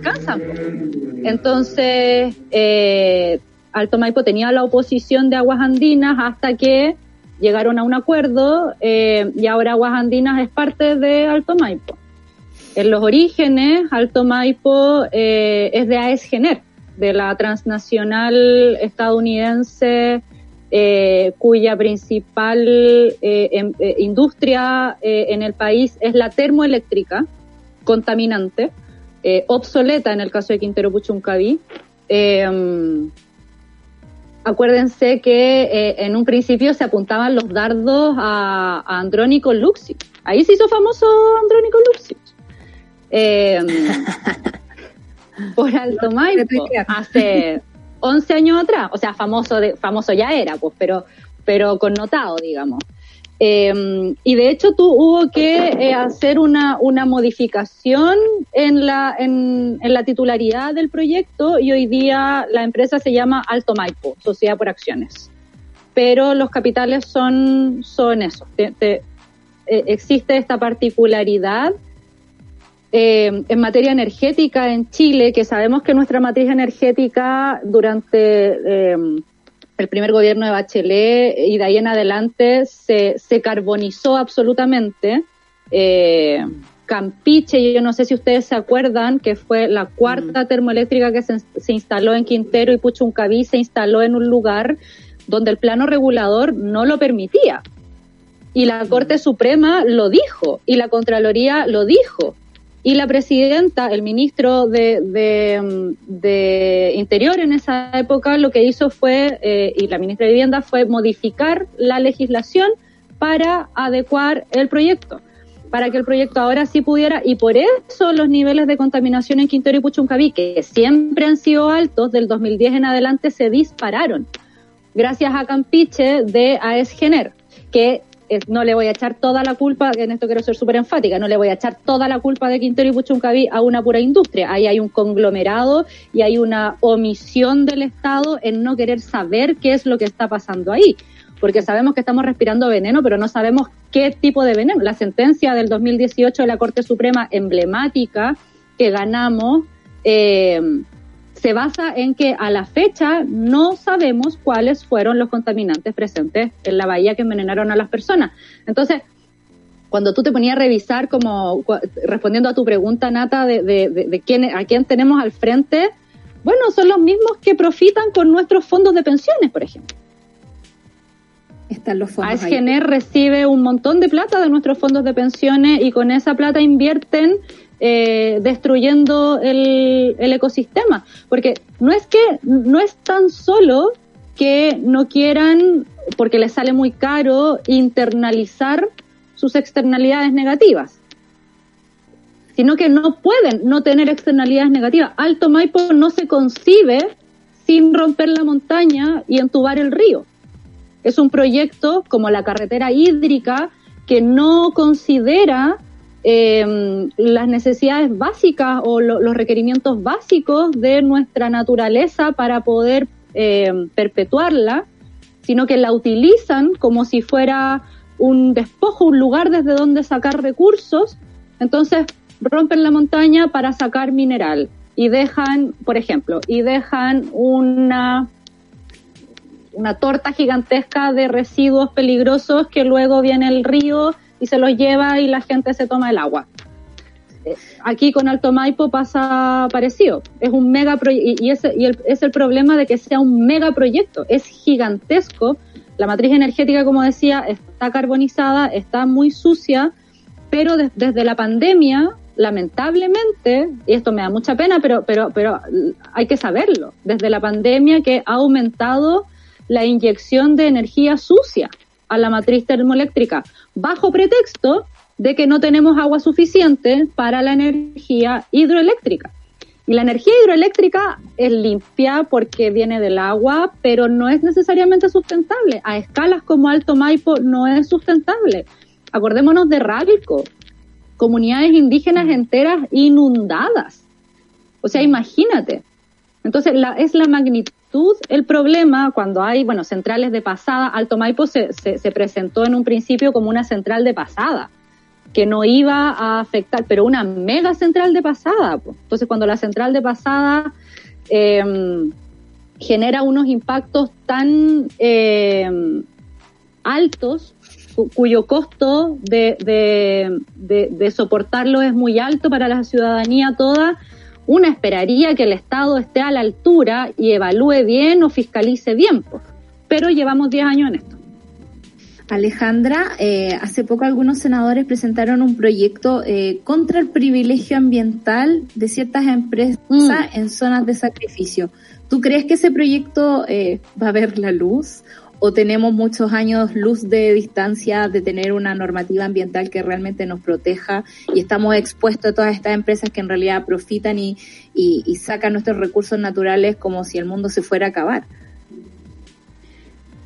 Entonces, eh, Alto Maipo tenía la oposición de Aguas Andinas hasta que llegaron a un acuerdo eh, y ahora Aguas Andinas es parte de Alto Maipo. En los orígenes, Alto Maipo eh, es de AES Gener, de la transnacional estadounidense eh, cuya principal em- industria en el país es la termoeléctrica, contaminante, obsoleta en el caso de Quintero Puchuncaví. Acuérdense que eh, en un principio se apuntaban los dardos a, a Andrónico Luxi. Ahí se hizo famoso Andrónico Luxi. Eh, [laughs] por Alto Maipo, hace 11 años atrás, o sea, famoso de, famoso ya era, pues, pero, pero connotado, digamos. Eh, y de hecho tú hubo que eh, hacer una, una modificación en la, en, la titularidad del proyecto y hoy día la empresa se llama Alto Maipo, Sociedad por Acciones. Pero los capitales son, son eso. Eh, existe esta particularidad eh, en materia energética en Chile, que sabemos que nuestra matriz energética durante eh, el primer gobierno de Bachelet y de ahí en adelante se, se carbonizó absolutamente. Eh, Campiche, yo no sé si ustedes se acuerdan, que fue la cuarta termoeléctrica que se, se instaló en Quintero y Puchuncaví, se instaló en un lugar donde el plano regulador no lo permitía. Y la Corte Suprema lo dijo, y la Contraloría lo dijo. Y la presidenta, el ministro de, Interior en esa época, lo que hizo fue, eh, y la ministra de Vivienda, fue modificar la legislación para adecuar el proyecto, para que el proyecto ahora sí pudiera, y por eso los niveles de contaminación en Quintero y Puchuncaví, que siempre han sido altos, del 2010 en adelante se dispararon, gracias a Campiche de AES Gener, que no le voy a echar toda la culpa, en esto quiero ser súper enfática, no le voy a echar toda la culpa de Quintero y Puchuncaví a una pura industria. Ahí hay un conglomerado y hay una omisión del Estado en no querer saber qué es lo que está pasando ahí. Porque sabemos que estamos respirando veneno, pero no sabemos qué tipo de veneno. La sentencia del 2018 de la Corte Suprema emblemática que ganamos eh, se basa en que a la fecha no sabemos cuáles fueron los contaminantes presentes en la bahía que envenenaron a las personas. Entonces, cuando tú te ponías a revisar, como respondiendo a tu pregunta, Nata, de, de- de- de quién, a quién tenemos al frente, Bueno, son los mismos que profitan con nuestros fondos de pensiones, por ejemplo. Están los fondos. AESGENER recibe un montón de plata de nuestros fondos de pensiones y con esa plata invierten eh, destruyendo el, el, ecosistema. Porque no es que, no es tan solo que no quieran, porque les sale muy caro, internalizar sus externalidades negativas, sino que no pueden no tener externalidades negativas. Alto Maipo no se concibe sin romper la montaña y entubar el río. Es un proyecto como la carretera hídrica que no considera eh, las necesidades básicas o lo, los requerimientos básicos de nuestra naturaleza para poder eh, perpetuarla, sino que la utilizan como si fuera un despojo, un lugar desde donde sacar recursos. Entonces rompen la montaña para sacar mineral y dejan, por ejemplo, y dejan una una torta gigantesca de residuos peligrosos que luego viene el río y se los lleva y la gente se toma el agua. Eh, aquí con Alto Maipo pasa parecido. Es un mega y, ese, y el, es el problema de que sea un mega proyecto. Es gigantesco. La matriz energética, como decía, está carbonizada, está muy sucia, pero de, desde la pandemia, lamentablemente, y esto me da mucha pena, pero, pero, pero hay que saberlo, desde la pandemia que ha aumentado la inyección de energía sucia a la matriz termoeléctrica, bajo pretexto de que no tenemos agua suficiente para la energía hidroeléctrica. Y la energía hidroeléctrica es limpia porque viene del agua, pero no es necesariamente sustentable. A escalas como Alto Maipo no es sustentable. Acordémonos de Ralco, comunidades indígenas enteras inundadas. O sea, imagínate. Entonces, la, es la magnitud el problema cuando hay, bueno, centrales de pasada. Alto Maipo se, se, se presentó en un principio como una central de pasada que no iba a afectar, pero una mega central de pasada. Entonces, cuando la central de pasada eh, genera unos impactos tan eh, altos, cu cuyo costo de, de, soportarlo es muy alto para la ciudadanía toda, una esperaría que el Estado esté a la altura y evalúe bien o fiscalice bien. Pues. Pero llevamos 10 años en esto. Alejandra, eh, hace poco algunos senadores presentaron un proyecto eh, contra el privilegio ambiental de ciertas empresas mm. en zonas de sacrificio. ¿Tú crees que ese proyecto eh, va a ver la luz? ¿O tenemos muchos años luz de distancia de tener una normativa ambiental que realmente nos proteja y estamos expuestos a todas estas empresas que en realidad profitan y, y, sacan nuestros recursos naturales como si el mundo se fuera a acabar?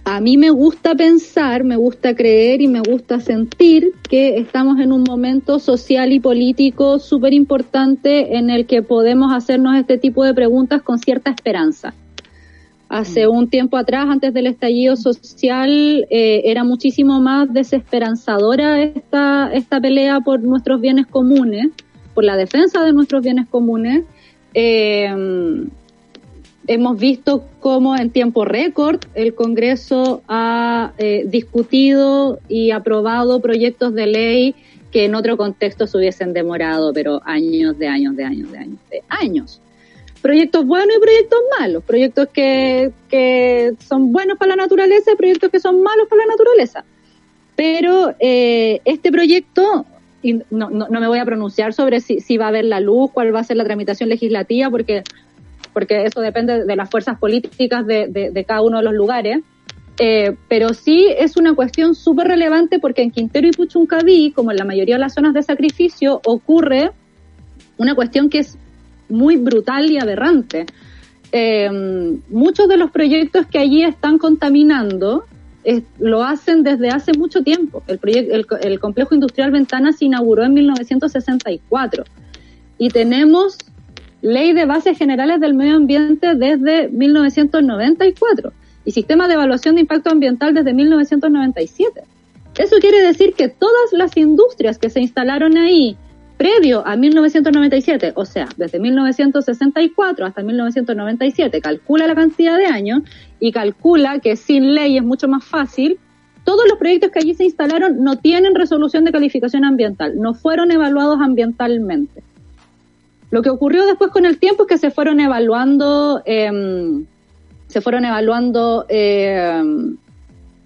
a mí me gusta pensar, me gusta creer y me gusta sentir que estamos en un momento social y político súper importante en el que podemos hacernos este tipo de preguntas con cierta esperanza. Hace un tiempo atrás, antes del estallido social, eh, era muchísimo más desesperanzadora esta, esta pelea por nuestros bienes comunes, por la defensa de nuestros bienes comunes. Eh, hemos visto cómo en tiempo récord el Congreso ha eh, discutido y aprobado proyectos de ley que en otro contexto se hubiesen demorado, pero años de años de años de años de años. Proyectos buenos y proyectos malos, proyectos que, que son buenos para la naturaleza y proyectos que son malos para la naturaleza. Pero eh, este proyecto, no, no, no, me voy a pronunciar sobre si, si va a haber la luz, cuál va a ser la tramitación legislativa, porque porque eso depende de las fuerzas políticas de, de, de cada uno de los lugares. Eh, pero sí es una cuestión súper relevante porque en Quintero y Puchuncaví, como en la mayoría de las zonas de sacrificio, ocurre una cuestión que es muy brutal y aberrante. Eh, muchos de los proyectos que allí están contaminando lo hacen desde hace mucho tiempo. El, proyecto, el, el complejo industrial Ventana se inauguró en 1964 y tenemos Ley de Bases Generales del Medio Ambiente desde 1994 y Sistema de Evaluación de Impacto Ambiental desde 1997. Eso quiere decir que todas las industrias que se instalaron ahí previo a 1997, o sea, desde 1964 hasta 1997, calcula la cantidad de años y calcula que sin ley es mucho más fácil, todos los proyectos que allí se instalaron no tienen resolución de calificación ambiental, no fueron evaluados ambientalmente. Lo que ocurrió después con el tiempo es que se fueron evaluando, em, se fueron evaluando em,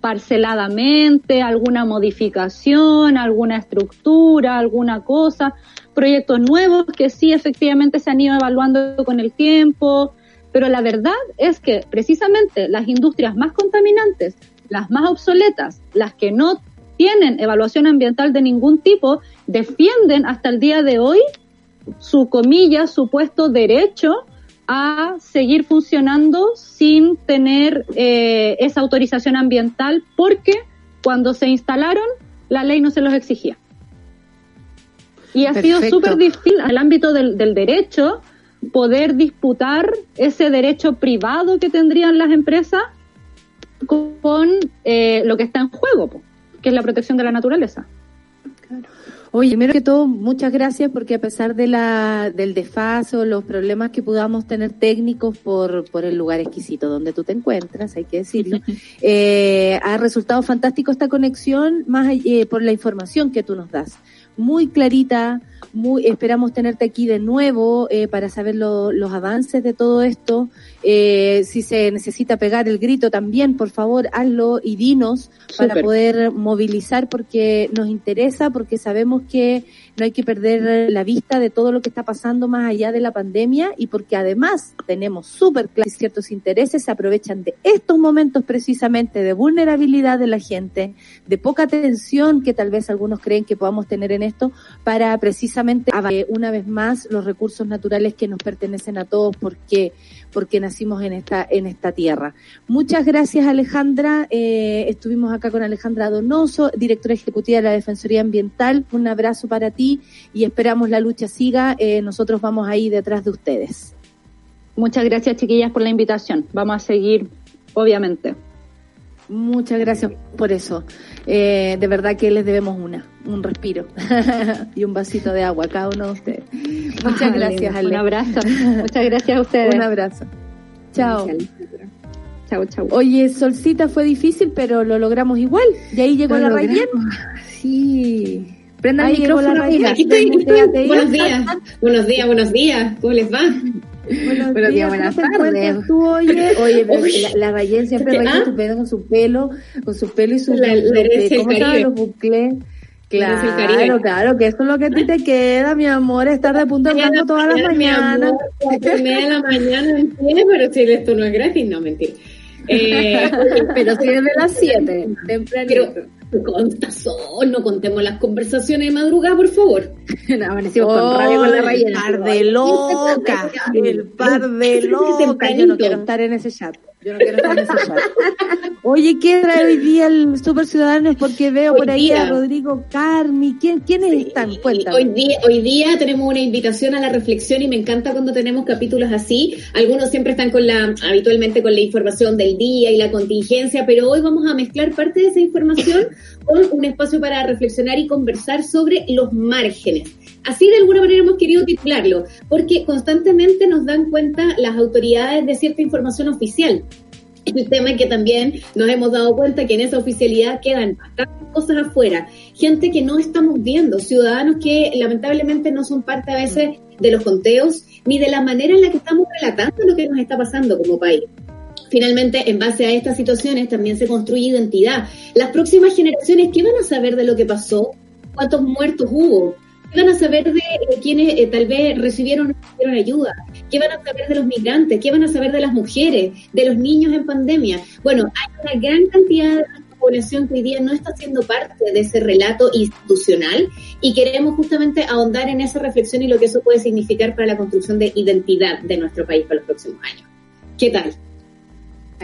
parceladamente, alguna modificación, alguna estructura, alguna cosa, proyectos nuevos que sí efectivamente se han ido evaluando con el tiempo, pero la verdad es que precisamente las industrias más contaminantes, las más obsoletas, las que no tienen evaluación ambiental de ningún tipo, defienden hasta el día de hoy su comilla, supuesto derecho a seguir funcionando sin tener eh, esa autorización ambiental porque cuando se instalaron la ley no se los exigía. Y ha sido súper difícil en el ámbito del, del, derecho poder disputar ese derecho privado que tendrían las empresas con eh, lo que está en juego, que es la protección de la naturaleza. Oye, primero que todo, muchas gracias porque a pesar de la, del desfaso, los problemas que podamos tener técnicos por, por el lugar exquisito donde tú te encuentras, hay que decirlo, [laughs] eh, ha resultado fantástico esta conexión más eh, por la información que tú nos das. Muy clarita, muy, esperamos tenerte aquí de nuevo eh, para saber lo, los avances de todo esto. Eh, si se necesita pegar el grito también, por favor, hazlo y dinos para poder movilizar porque nos interesa, porque sabemos que no hay que perder la vista de todo lo que está pasando más allá de la pandemia y porque además tenemos súper claros ciertos intereses, se aprovechan de estos momentos precisamente de vulnerabilidad de la gente, de poca atención que tal vez algunos creen que podamos tener en esto para precisamente eh, una vez más los recursos naturales que nos pertenecen a todos porque porque nacimos en esta en esta tierra. Muchas gracias Alejandra, eh, estuvimos acá con Alejandra Donoso, directora ejecutiva de la Defensoría Ambiental. Un abrazo para ti y esperamos la lucha siga. Eh, nosotros vamos ahí detrás de ustedes. Muchas gracias chiquillas por la invitación. Vamos a seguir, obviamente. Muchas gracias por eso. Eh, de verdad que les debemos una, un respiro [laughs] y un vasito de agua a cada uno de ustedes. Muchas gracias, Ale. Un abrazo. Muchas gracias a ustedes. Un abrazo. Chao. Chao, chao. Oye, Solcita fue difícil, pero lo logramos igual. Y ahí llegó Lo la. Rayen. Sí. Prenda el micrófono. Aquí estoy, estoy. Buenos días. Buenos días, buenos días. ¿Cómo les va? Buenos, Buenos días, ¿cómo buenas tardes. tú, oye, [laughs] oye, pero la, la Rayen siempre reina ¿Ah? estupenda con su pelo, con su pelo y su La- la ¿cómo los bucles. Claro, claro, que eso es lo que a ti te queda, mi amor, estar de punta en todas las mañanas. media de la mañana pero si esto no es gratis, no, mentira. [laughs] Eh, Pero si es de las [laughs] 7, tempranito. Pero con tazón, no contemos las conversaciones de madrugada, por favor. [laughs] Amanecimos con rabia con la el Rayen. par de locas, el par de locas. Yo no quiero estar en ese chat. Yo no quiero estar en ese chat. [laughs] Oye, ¿qué trae hoy día el Super Ciudadanos? Porque veo Hoy por ahí a. Rodrigo Carmi. ¿Quién, ¿Quiénes están? Cuéntame. Hoy día, hoy día tenemos una invitación a la reflexión y me encanta cuando tenemos capítulos así. Algunos siempre están con la, habitualmente con la información del día y la contingencia, pero hoy vamos a mezclar parte de esa información con un espacio para reflexionar y conversar sobre los márgenes. Así de alguna manera hemos querido titularlo, porque constantemente nos dan cuenta las autoridades de cierta información oficial. El tema es que también nos hemos dado cuenta que en esa oficialidad quedan bastantes cosas afuera. Gente que no estamos viendo, ciudadanos que lamentablemente no son parte a veces de los conteos ni de la manera en la que estamos relatando lo que nos está pasando como país. Finalmente, en base a estas situaciones también se construye identidad. Las próximas generaciones, ¿qué van a saber de lo que pasó? ¿Cuántos muertos hubo? ¿Qué van a saber de quienes eh, tal vez recibieron recibieron ayuda? ¿Qué van a saber de los migrantes? ¿Qué van a saber de las mujeres? ¿De los niños en pandemia? Bueno, hay una gran cantidad de población que hoy día no está siendo parte de ese relato institucional y queremos justamente ahondar en esa reflexión y lo que eso puede significar para la construcción de identidad de nuestro país para los próximos años. ¿Qué tal?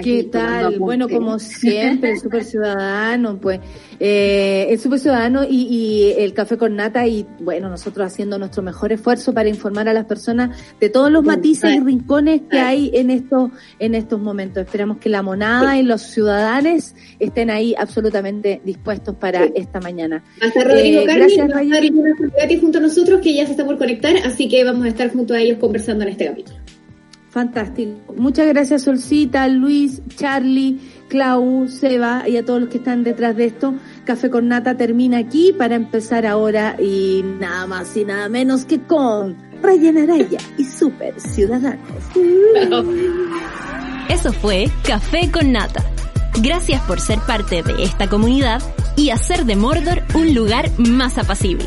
¿Qué tal? Bueno, como siempre, el Super Ciudadano, pues, eh, el Super Ciudadano y, y el Café con Nata y, bueno, nosotros haciendo nuestro mejor esfuerzo para informar a las personas de todos los matices y rincones que hay en estos, en estos momentos. Esperamos que la monada y los ciudadanos estén ahí absolutamente dispuestos para esta mañana. Hasta Rodrigo Eh, Carmi, gracias, va a estar junto a nosotros, que ya se está por conectar, así que vamos a estar junto a ellos conversando en este capítulo. Fantástico. Muchas gracias, Solcita, Luis, Charlie, Clau, Seba y a todos los que están detrás de esto. Café con Nata termina aquí para empezar ahora y nada más y nada menos que con Ryan Araya y Super Ciudadanos. Eso fue Café con Nata. Gracias por ser parte de esta comunidad y hacer de Mordor un lugar más apacible.